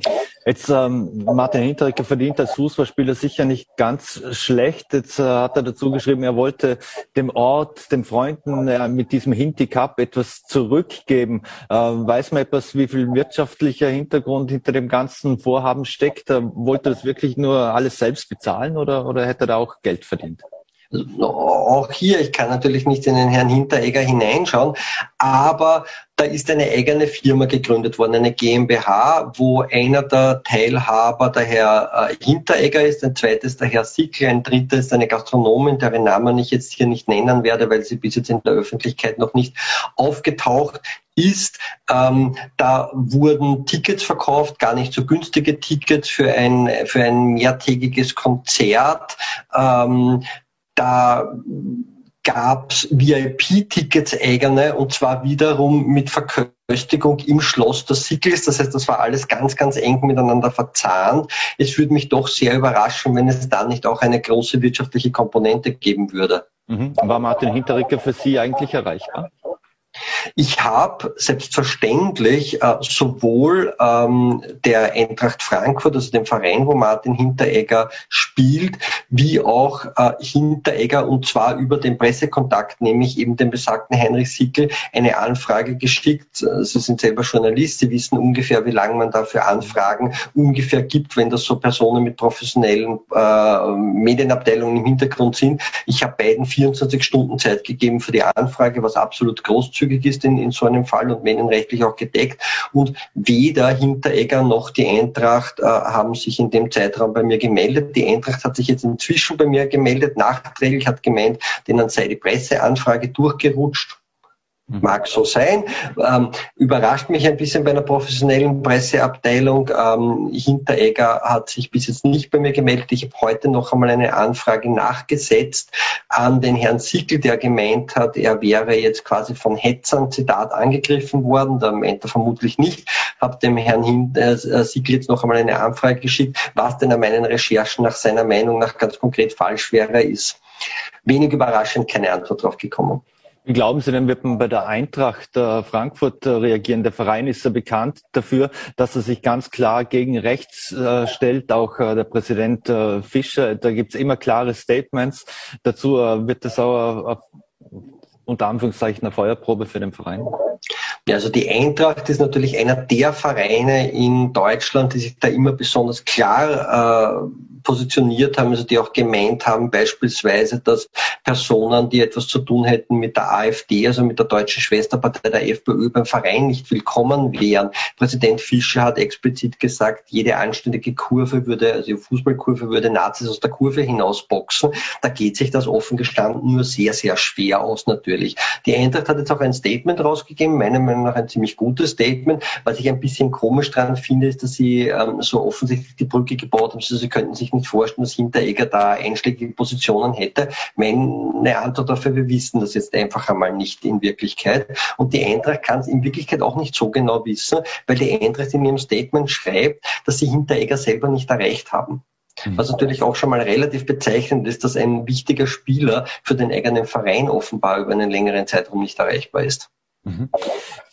Jetzt ähm, Martin Hinteregger verdient als Fußballspieler sicher nicht ganz schlecht. Jetzt äh, hat er dazu geschrieben, er wollte dem Ort, den Freunden äh, mit diesem Hinti Cup etwas zurückgeben. Äh, weiß man etwas, wie viel wirtschaftlicher Hintergrund hinter dem ganzen Vorhaben steckt? Äh, wollte er das wirklich nur alles selbst bezahlen oder, oder hätte er da auch Geld verdient? Auch hier, ich kann natürlich nicht in den Herrn Hinteregger hineinschauen, aber da ist eine eigene Firma gegründet worden, eine GmbH, wo einer der Teilhaber der Herr äh, Hinteregger ist, ein zweites der Herr Sickel, ein dritter ist eine Gastronomin, deren Namen ich jetzt hier nicht nennen werde, weil sie bis jetzt in der Öffentlichkeit noch nicht aufgetaucht ist. Ähm, da wurden Tickets verkauft, gar nicht so günstige Tickets für ein, für ein mehrtägiges Konzert. Ähm, da gab es VIP-Tickets eigene und zwar wiederum mit Verköstigung im Schloss des Sickels. Das heißt, das war alles ganz, ganz eng miteinander verzahnt. Es würde mich doch sehr überraschen, wenn es da nicht auch eine große wirtschaftliche Komponente geben würde. Mhm. War Martin Hinterrecker für Sie eigentlich erreichbar? Ich habe selbstverständlich äh, sowohl ähm, der Eintracht Frankfurt, also dem Verein, wo Martin Hinteregger spielt, wie auch äh, Hinteregger und zwar über den Pressekontakt, nämlich eben den besagten Heinrich Sickel, eine Anfrage geschickt. Sie sind selber Journalist, Sie wissen ungefähr, wie lange man dafür Anfragen ungefähr gibt, wenn das so Personen mit professionellen äh, Medienabteilungen im Hintergrund sind. Ich habe beiden 24 Stunden Zeit gegeben für die Anfrage, was absolut großzügig großzügig ist in, in so einem Fall und medienrechtlich auch gedeckt. Und weder Hinteregger noch die Eintracht äh, haben sich in dem Zeitraum bei mir gemeldet. Die Eintracht hat sich jetzt inzwischen bei mir gemeldet, nachträglich hat gemeint, denen sei die Presseanfrage durchgerutscht. Mag so sein. Ähm, überrascht mich ein bisschen bei einer professionellen Presseabteilung. Ähm, Hinteregger hat sich bis jetzt nicht bei mir gemeldet. Ich habe heute noch einmal eine Anfrage nachgesetzt an den Herrn Sickel, der gemeint hat, er wäre jetzt quasi von Hetzern, Zitat, angegriffen worden. Da meint er vermutlich nicht. Habe dem Herrn Hin äh, Sickel jetzt noch einmal eine Anfrage geschickt, was denn an meinen Recherchen nach seiner Meinung nach ganz konkret falsch wäre, ist wenig überraschend keine Antwort drauf gekommen. Glauben Sie denn, wird man bei der Eintracht äh, Frankfurt äh, reagieren? Der Verein ist ja bekannt dafür, dass er sich ganz klar gegen rechts äh, stellt. Auch äh, der Präsident äh, Fischer, da gibt's immer klare Statements. Dazu äh, wird das auch unter Anführungszeichen eine Feuerprobe für den Verein. Ja, also die Eintracht ist natürlich einer der Vereine in Deutschland, die sich da immer besonders klar äh, positioniert haben, also die auch gemeint haben, beispielsweise, dass Personen, die etwas zu tun hätten mit der AfD, also mit der deutschen Schwesterpartei der FPÖ beim Verein nicht willkommen wären. Präsident Fischer hat explizit gesagt, jede anständige Kurve würde, also Fußballkurve würde Nazis aus der Kurve hinausboxen. Da geht sich das offen gestanden nur sehr, sehr schwer aus natürlich. Die Eintracht hat jetzt auch ein Statement rausgegeben, meiner nach ein ziemlich gutes Statement. Was ich ein bisschen komisch dran finde, ist, dass sie ähm, so offensichtlich die Brücke gebaut haben. Also sie könnten sich nicht vorstellen, dass Hinteregger da einschlägige Positionen hätte. Meine Antwort dafür, wir wissen das jetzt einfach einmal nicht in Wirklichkeit. Und die Eintracht kann es in Wirklichkeit auch nicht so genau wissen, weil die Eintracht in ihrem Statement schreibt, dass sie Hinteregger selber nicht erreicht haben. Mhm. Was natürlich auch schon mal relativ bezeichnend ist, dass ein wichtiger Spieler für den eigenen Verein offenbar über einen längeren Zeitraum nicht erreichbar ist. Mhm.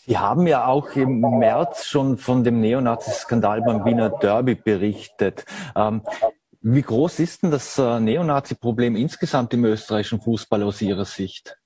Sie haben ja auch im März schon von dem Neonazi-Skandal beim Wiener Derby berichtet. Ähm, wie groß ist denn das äh, Neonazi-Problem insgesamt im österreichischen Fußball aus Ihrer Sicht?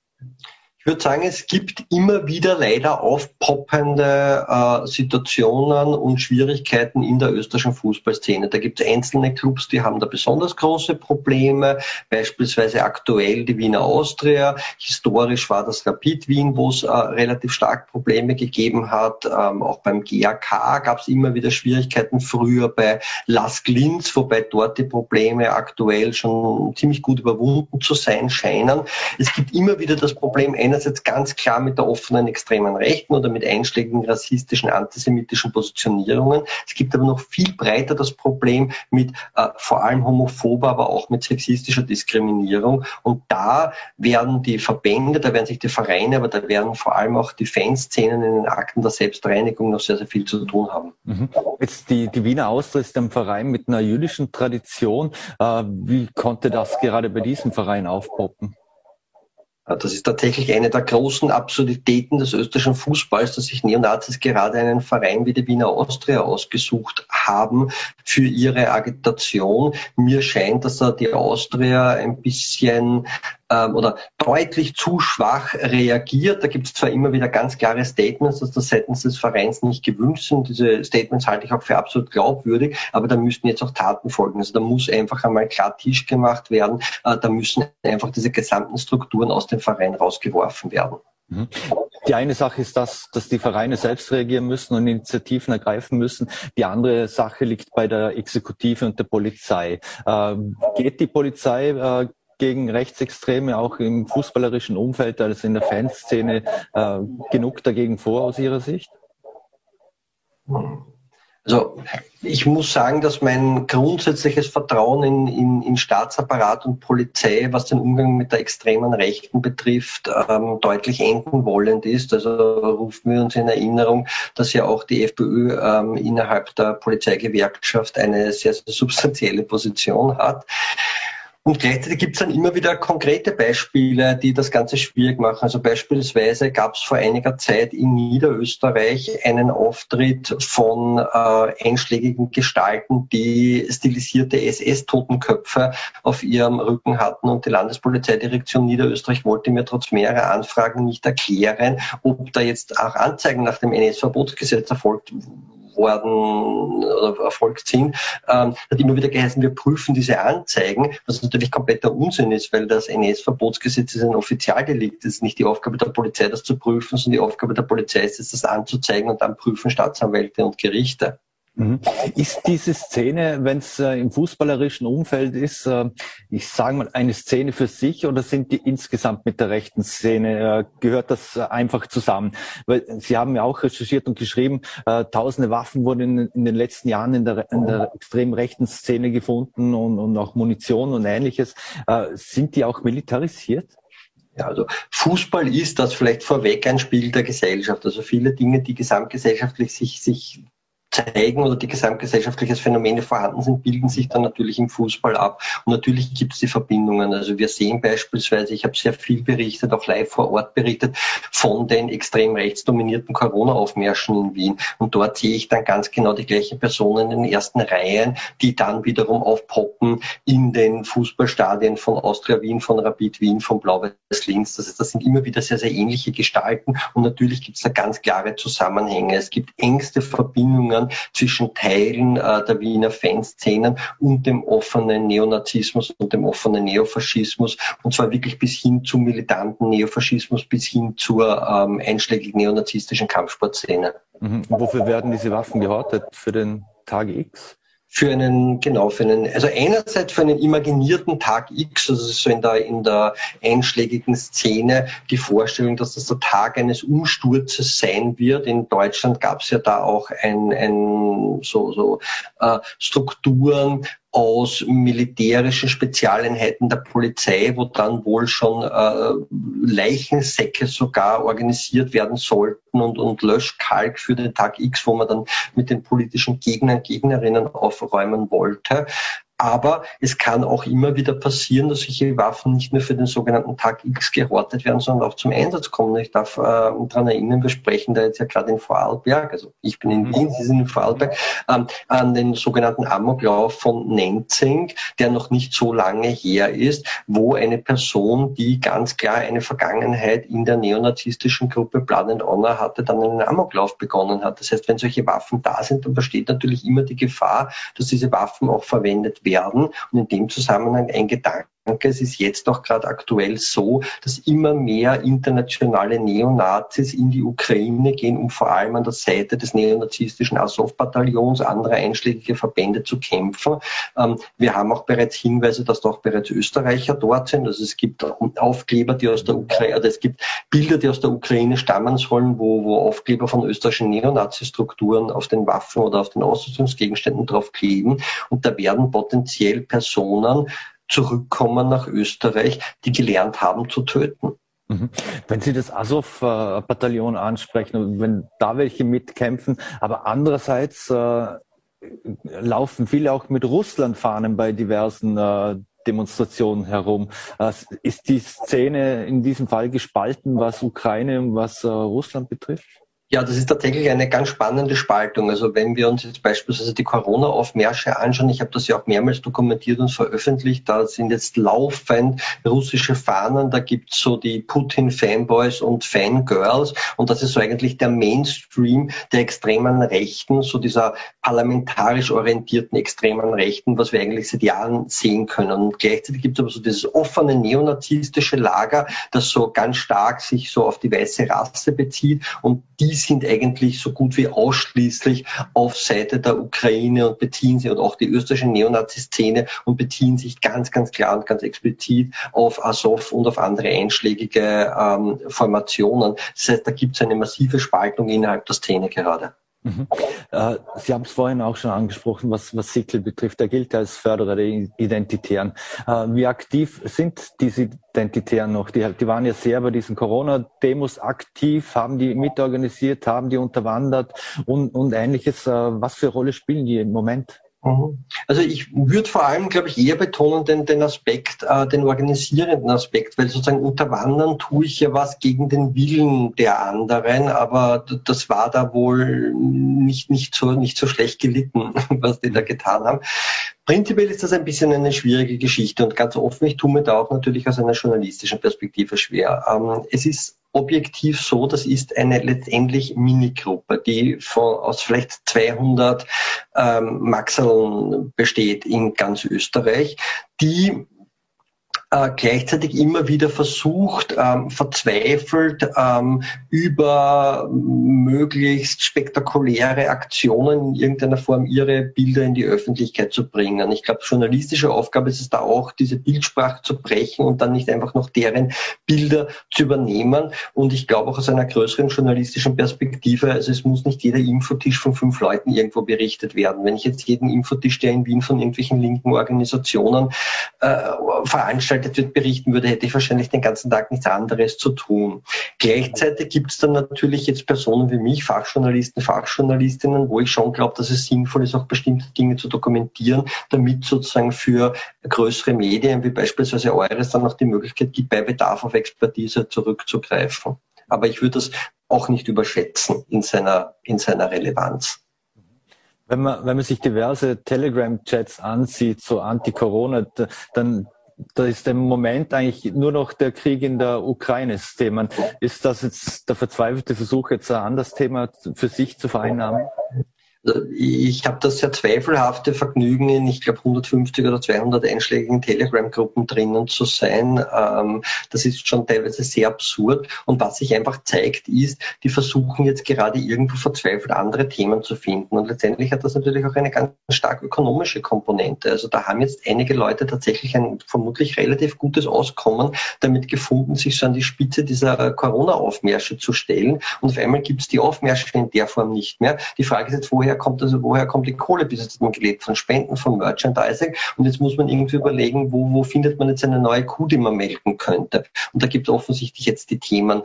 Ich würde sagen, es gibt immer wieder leider aufpoppende äh, Situationen und Schwierigkeiten in der österreichischen Fußballszene. Da gibt es einzelne Clubs, die haben da besonders große Probleme, beispielsweise aktuell die Wiener Austria. Historisch war das Rapid Wien, wo es äh, relativ stark Probleme gegeben hat. Ähm, auch beim GAK gab es immer wieder Schwierigkeiten früher bei Las Linz, wobei dort die Probleme aktuell schon ziemlich gut überwunden zu sein scheinen. Es gibt immer wieder das Problem, einerseits ganz klar mit der offenen extremen Rechten oder mit einschlägigen rassistischen, antisemitischen Positionierungen. Es gibt aber noch viel breiter das Problem mit äh, vor allem homophober, aber auch mit sexistischer Diskriminierung. Und da werden die Verbände, da werden sich die Vereine, aber da werden vor allem auch die Fanszenen in den Akten der Selbstreinigung noch sehr, sehr viel zu tun haben. Mhm. Jetzt die, die Wiener Austria ist ein Verein mit einer jüdischen Tradition. Äh, wie konnte das gerade bei diesem Verein aufpoppen? Das ist tatsächlich eine der großen Absurditäten des österreichischen Fußballs, dass sich Neonazis gerade einen Verein wie die Wiener Austria ausgesucht haben für ihre Agitation. Mir scheint, dass da die Austria ein bisschen ähm, oder deutlich zu schwach reagiert. Da gibt es zwar immer wieder ganz klare Statements, dass das seitens des Vereins nicht gewünscht sind. Diese Statements halte ich auch für absolut glaubwürdig, aber da müssten jetzt auch Taten folgen. Also da muss einfach einmal klar Tisch gemacht werden. Äh, da müssen einfach diese gesamten Strukturen aus dem Verein rausgeworfen werden. Mhm. Die eine Sache ist das, dass die Vereine selbst reagieren müssen und Initiativen ergreifen müssen. Die andere Sache liegt bei der Exekutive und der Polizei. Äh, geht die Polizei äh, gegen Rechtsextreme auch im fußballerischen Umfeld, also in der Fanszene, äh, genug dagegen vor aus Ihrer Sicht? Also ich muss sagen, dass mein grundsätzliches Vertrauen in, in, in Staatsapparat und Polizei, was den Umgang mit der extremen Rechten betrifft, ähm, deutlich enden wollend ist. Also rufen wir uns in Erinnerung, dass ja auch die FPÖ ähm, innerhalb der Polizeigewerkschaft eine sehr, sehr substanzielle Position hat. Und gleichzeitig gibt es dann immer wieder konkrete Beispiele, die das Ganze schwierig machen. Also beispielsweise gab es vor einiger Zeit in Niederösterreich einen Auftritt von äh, einschlägigen Gestalten, die stilisierte SS-Totenköpfe auf ihrem Rücken hatten. Und die Landespolizeidirektion Niederösterreich wollte mir trotz mehrerer Anfragen nicht erklären, ob da jetzt auch Anzeigen nach dem NS-Verbotsgesetz erfolgt worden oder erfolgt sind, ähm, hat immer wieder geheißen, wir prüfen diese Anzeigen, was natürlich kompletter Unsinn ist, weil das NS-Verbotsgesetz ist ein Offizialdelikt. Es ist nicht die Aufgabe der Polizei, das zu prüfen, sondern die Aufgabe der Polizei ist es, das anzuzeigen und dann prüfen Staatsanwälte und Gerichte. Mhm. Ist diese Szene, wenn es äh, im fußballerischen Umfeld ist, äh, ich sage mal, eine Szene für sich oder sind die insgesamt mit der rechten Szene, äh, gehört das äh, einfach zusammen? Weil Sie haben ja auch recherchiert und geschrieben, äh, tausende Waffen wurden in, in, den letzten Jahren in der, in der extrem rechten Szene gefunden und, und auch Munition und ähnliches. Äh, sind die auch militarisiert? Ja, also Fußball ist das vielleicht vorweg ein Spiel der Gesellschaft. Also viele Dinge, die gesamtgesellschaftlich sich, sich zeigen oder die gesamtgesellschaftliche Phänomene vorhanden sind, bilden sich dann natürlich im Fußball ab. Und natürlich gibt es die Verbindungen. Also wir sehen beispielsweise, ich habe sehr viel berichtet, auch live vor Ort berichtet, von den extrem rechtsdominierten Corona-Aufmärschen in Wien. Und dort sehe ich dann ganz genau die gleichen Personen in den ersten Reihen, die dann wiederum aufpoppen in den Fußballstadien von Austria Wien, von Rapid Wien, von Blau-Weiß Linz. Das, heißt, das sind immer wieder sehr, sehr ähnliche Gestalten. Und natürlich gibt es da ganz klare Zusammenhänge. Es gibt engste Verbindungen Verbindungen zwischen Teilen äh, der Wiener Fanszenen und dem offenen Neonazismus und dem offenen Neofaschismus und zwar wirklich bis hin zum militanten Neofaschismus, bis hin zur ähm, einschlägigen neonazistischen Kampfsportszene. Mhm. Wofür werden diese Waffen gehortet? Für den Tag X? Für einen, genau, für einen, also einerseits für einen imaginierten Tag X, also so in der, in der einschlägigen Szene die Vorstellung, dass das der Tag eines Umsturzes sein wird. In Deutschland gab es ja da auch ein, ein so, so äh, Strukturen, aus militärischen Spezialeinheiten der Polizei, wo dann wohl schon äh, Leichensäcke sogar organisiert werden sollten und, und Löschkalk für den Tag X, wo man dann mit den politischen Gegnern, Gegnerinnen aufräumen wollte. Aber es kann auch immer wieder passieren, dass solche Waffen nicht nur für den sogenannten Tag X gehortet werden, sondern auch zum Einsatz kommen. Ich darf äh, daran erinnern, wir sprechen da jetzt ja gerade in Vorarlberg, also ich bin in mhm. Wien, Sie sind in Vorarlberg, ähm, an den sogenannten Amoklauf von Nenzing, der noch nicht so lange her ist, wo eine Person, die ganz klar eine Vergangenheit in der neonazistischen Gruppe Blood and Honor hatte, dann einen Amoklauf begonnen hat. Das heißt, wenn solche Waffen da sind, dann besteht natürlich immer die Gefahr, dass diese Waffen auch verwendet werden werden. Und in dem Zusammenhang ein Gedanke, es ist jetzt auch gerade aktuell so, dass immer mehr internationale Neonazis in die Ukraine gehen, um vor allem an der Seite des neonazistischen Azov-Bataillons, anderer einschlägige Verbände zu kämpfen. Ähm, wir haben auch bereits Hinweise, dass doch bereits Österreicher dort sind. Also es gibt Aufkleber, die aus der Ukraine, also es gibt Bilder, die aus der Ukraine stammen sollen, wo, wo Aufkleber von österreichischen Neonazi-Strukturen auf den Waffen oder auf den Ausrüstungsgegenständen drauf kleben. Und da werden potenziell Personen zurückkommen nach Österreich, die gelernt haben zu töten. Mhm. Wenn Sie das Azov-Bataillon ansprechen wenn da welche mitkämpfen, aber andererseits äh, laufen viele auch mit Russland-Fahnen bei diversen äh, Demonstrationen herum. Äh, ist die Szene in diesem Fall gespalten, was Ukraine und was äh, Russland betrifft? Ja, das ist tatsächlich eine ganz spannende Spaltung. Also wenn wir uns jetzt beispielsweise die Corona-Aufmärsche anschauen, ich habe das ja auch mehrmals dokumentiert und veröffentlicht, da sind jetzt laufend russische Fahnen, da gibt's so die Putin-Fanboys und Fangirls und das ist so eigentlich der Mainstream der extremen Rechten, so dieser parlamentarisch orientierten extremen Rechten, was wir eigentlich seit Jahren sehen können. Und gleichzeitig gibt es aber so dieses offene neonazistische Lager, das so ganz stark sich so auf die weiße Rasse bezieht und die sind eigentlich so gut wie ausschließlich auf Seite der Ukraine und beziehen sich und auch die österreichische Neonazi-Szene und beziehen sich ganz, ganz klar und ganz explizit auf Azov und auf andere einschlägige ähm, Formationen. Das heißt, da gibt es eine massive Spaltung innerhalb der Szene gerade. Mhm. Äh, Sie haben es vorhin auch schon angesprochen, was, was Sickel betrifft. Er gilt als Förderer der Identitären. Äh, wie aktiv sind diese Identitären noch? Die, die waren ja sehr bei diesen Corona-Demos aktiv, haben die mitorganisiert, haben die unterwandert und, und ähnliches. Äh, was für Rolle spielen die im Moment? Mhm. Also ich würde vor allem, glaube ich, eher betonen den, den Aspekt, äh, den organisierenden Aspekt, weil sozusagen unterwandern tue ich ja was gegen den Willen der anderen, aber das war da wohl nicht, nicht, so, nicht so schlecht gelitten, was die da getan haben. Prinzipiell ist das ein bisschen eine schwierige Geschichte und ganz offen, ich tue mir da auch natürlich aus einer journalistischen Perspektive schwer. Ähm, es ist objektiv so, das ist eine letztendlich Minigruppe, die von, aus vielleicht 200 ähm, Maxeln besteht in ganz Österreich, die äh, gleichzeitig immer wieder versucht, ähm, verzweifelt ähm, über möglichst spektakuläre Aktionen in irgendeiner Form ihre Bilder in die Öffentlichkeit zu bringen. Ich glaube, journalistische Aufgabe ist es da auch, diese Bildsprache zu brechen und dann nicht einfach noch deren Bilder zu übernehmen. Und ich glaube auch aus einer größeren journalistischen Perspektive, also es muss nicht jeder Infotisch von fünf Leuten irgendwo berichtet werden. Wenn ich jetzt jeden Infotisch, der in Wien von irgendwelchen linken Organisationen äh, veranstaltet, wird, berichten würde, hätte ich wahrscheinlich den ganzen Tag nichts anderes zu tun. Gleichzeitig gibt es dann natürlich jetzt Personen wie mich, Fachjournalisten, Fachjournalistinnen, wo ich schon glaube, dass es sinnvoll ist, auch bestimmte Dinge zu dokumentieren, damit sozusagen für größere Medien wie beispielsweise eures dann auch die Möglichkeit gibt, bei Bedarf auf Expertise zurückzugreifen. Aber ich würde das auch nicht überschätzen in seiner, in seiner Relevanz. Wenn man, wenn man sich diverse Telegram-Chats ansieht, so anti-Corona, dann da ist im Moment eigentlich nur noch der Krieg in der Ukraine das Thema. Ist das jetzt der verzweifelte Versuch, jetzt ein anderes Thema für sich zu vereinnahmen? Ich habe das sehr zweifelhafte Vergnügen, in, ich glaube, 150 oder 200 einschlägigen Telegram-Gruppen drinnen zu sein. Ähm, das ist schon teilweise sehr absurd. Und was sich einfach zeigt, ist, die versuchen jetzt gerade irgendwo verzweifelt andere Themen zu finden. Und letztendlich hat das natürlich auch eine ganz stark ökonomische Komponente. Also da haben jetzt einige Leute tatsächlich ein vermutlich relativ gutes Auskommen damit gefunden, sich so an die Spitze dieser Corona-Aufmärsche zu stellen. Und auf einmal gibt es die Aufmärsche in der Form nicht mehr. Die Frage ist jetzt, woher woher kommt also woher kommt die Kohle? Bis jetzt man gelebt von Spenden, von Merchandising und jetzt muss man irgendwie überlegen, wo, wo findet man jetzt eine neue Kuh, die man melken könnte? Und da gibt es offensichtlich jetzt die Themen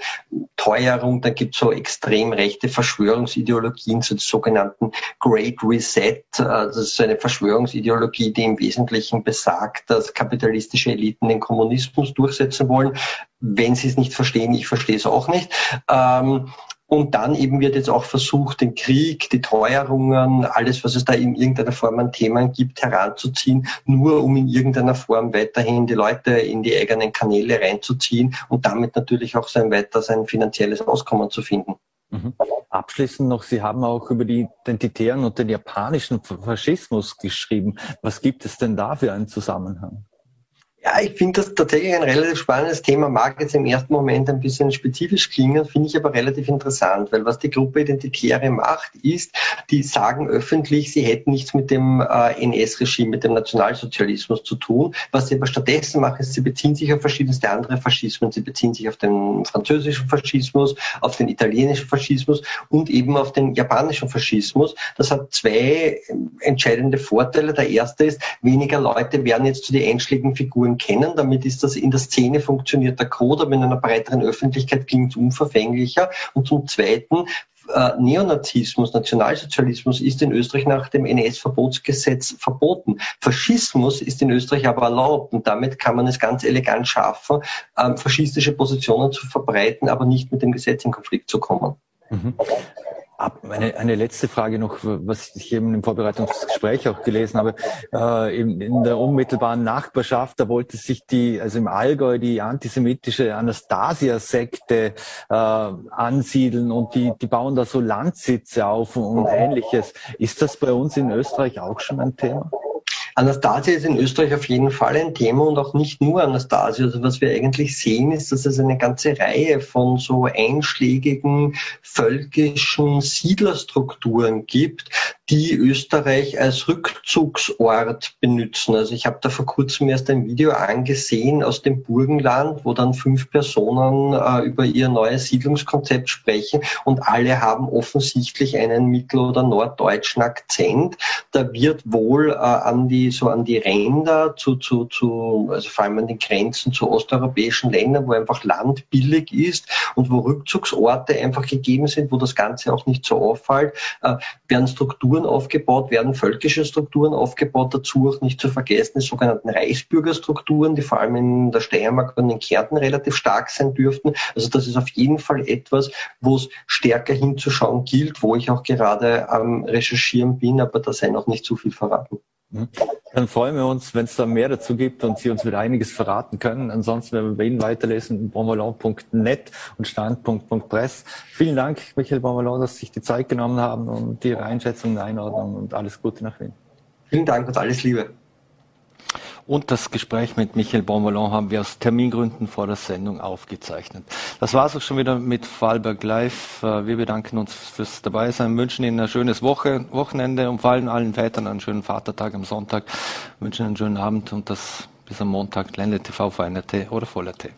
Teuerung, dann gibt es so extrem rechte Verschwörungsideologien, so sogenannten Great Reset. Äh, das ist eine Verschwörungsideologie, die im Wesentlichen besagt, dass kapitalistische Eliten den Kommunismus durchsetzen wollen. Wenn sie es nicht verstehen, ich verstehe es auch nicht. Ähm, und dann eben wird jetzt auch versucht, den Krieg, die Teuerungen, alles, was es da in irgendeiner Form an Themen gibt, heranzuziehen, nur um in irgendeiner Form weiterhin die Leute in die eigenen Kanäle reinzuziehen und damit natürlich auch sein weiter sein finanzielles Auskommen zu finden. Mhm. Abschließend noch, Sie haben auch über die Identitären und den japanischen Faschismus geschrieben. Was gibt es denn da für einen Zusammenhang? Ja, ich finde das tatsächlich ein relativ spannendes Thema. Mag jetzt im ersten Moment ein bisschen spezifisch klingen, finde ich aber relativ interessant, weil was die Gruppe Identitäre macht, ist, die sagen öffentlich, sie hätten nichts mit dem äh, NS-Regime, mit dem Nationalsozialismus zu tun. Was sie aber stattdessen machen, ist, sie beziehen sich auf verschiedenste andere Faschismen. Sie beziehen sich auf den französischen Faschismus, auf den italienischen Faschismus und eben auf den japanischen Faschismus. Das hat zwei entscheidende Vorteile. Der erste ist, weniger Leute werden jetzt zu den einschlägigen Figuren kennen. Damit ist das in der Szene funktioniert der Code, aber in einer breiteren Öffentlichkeit klingt es unverfänglicher. Und zum Zweiten, äh, Neonazismus, Nationalsozialismus ist in Österreich nach dem NS-Verbotsgesetz verboten. Faschismus ist in Österreich aber erlaubt und damit kann man es ganz elegant schaffen, ähm, faschistische Positionen zu verbreiten, aber nicht mit dem Gesetz in Konflikt zu kommen. Mhm. Eine, eine letzte Frage noch, was ich eben im Vorbereitungsgespräch auch gelesen habe. Äh, in, in, der unmittelbaren Nachbarschaft, da wollte sich die, also im Allgäu, die antisemitische Anastasia-Sekte äh, ansiedeln und die, die bauen da so Landsitze auf und, und ähnliches. Ist das bei uns in Österreich auch schon ein Thema? Anastasia ist in Österreich auf jeden Fall ein Thema und auch nicht nur Anastasia. Also was wir eigentlich sehen, ist, dass es eine ganze Reihe von so einschlägigen völkischen Siedlerstrukturen gibt, die Österreich als Rückzugsort benutzen. Also ich habe da vor kurzem erst ein Video angesehen aus dem Burgenland, wo dann fünf Personen äh, über ihr neues Siedlungskonzept sprechen und alle haben offensichtlich einen mittel- oder norddeutschen Akzent. Da wird wohl äh, an die so an die Ränder zu, zu, zu, also vor allem an den Grenzen zu osteuropäischen Ländern, wo einfach Land billig ist und wo Rückzugsorte einfach gegeben sind, wo das Ganze auch nicht so auffällt, äh, werden Strukturen aufgebaut werden, völkische Strukturen aufgebaut, dazu auch nicht zu vergessen die sogenannten Reichsbürgerstrukturen, die vor allem in der Steiermark und in Kärnten relativ stark sein dürften. Also das ist auf jeden Fall etwas, wo es stärker hinzuschauen gilt, wo ich auch gerade am Recherchieren bin, aber da sei noch nicht zu viel verraten. Mhm. Dann freuen wir uns, wenn es da mehr dazu gibt und Sie uns wieder einiges verraten können. Ansonsten werden wir bei Ihnen weiterlesen, bonballon.net und stand.press. Vielen Dank, Michael Bonballon, dass Sie sich die Zeit genommen haben und Ihre Einschätzung Einordnung und alles Gute nach Wien. Vielen Dank und alles Liebe. Und das Gespräch mit Michael Bonballon haben wir aus Termingründen vor der Sendung aufgezeichnet. Das war es auch schon wieder mit Fallberg Live. Äh, wir bedanken uns fürs Dabeisein, wünschen Ihnen ein schönes Woche, Wochenende und vor allem allen Vätern einen schönen Vatertag am Sonntag, wünschen einen schönen Abend und das bis am Montag, Ländle TV, VNRT oder Voller T.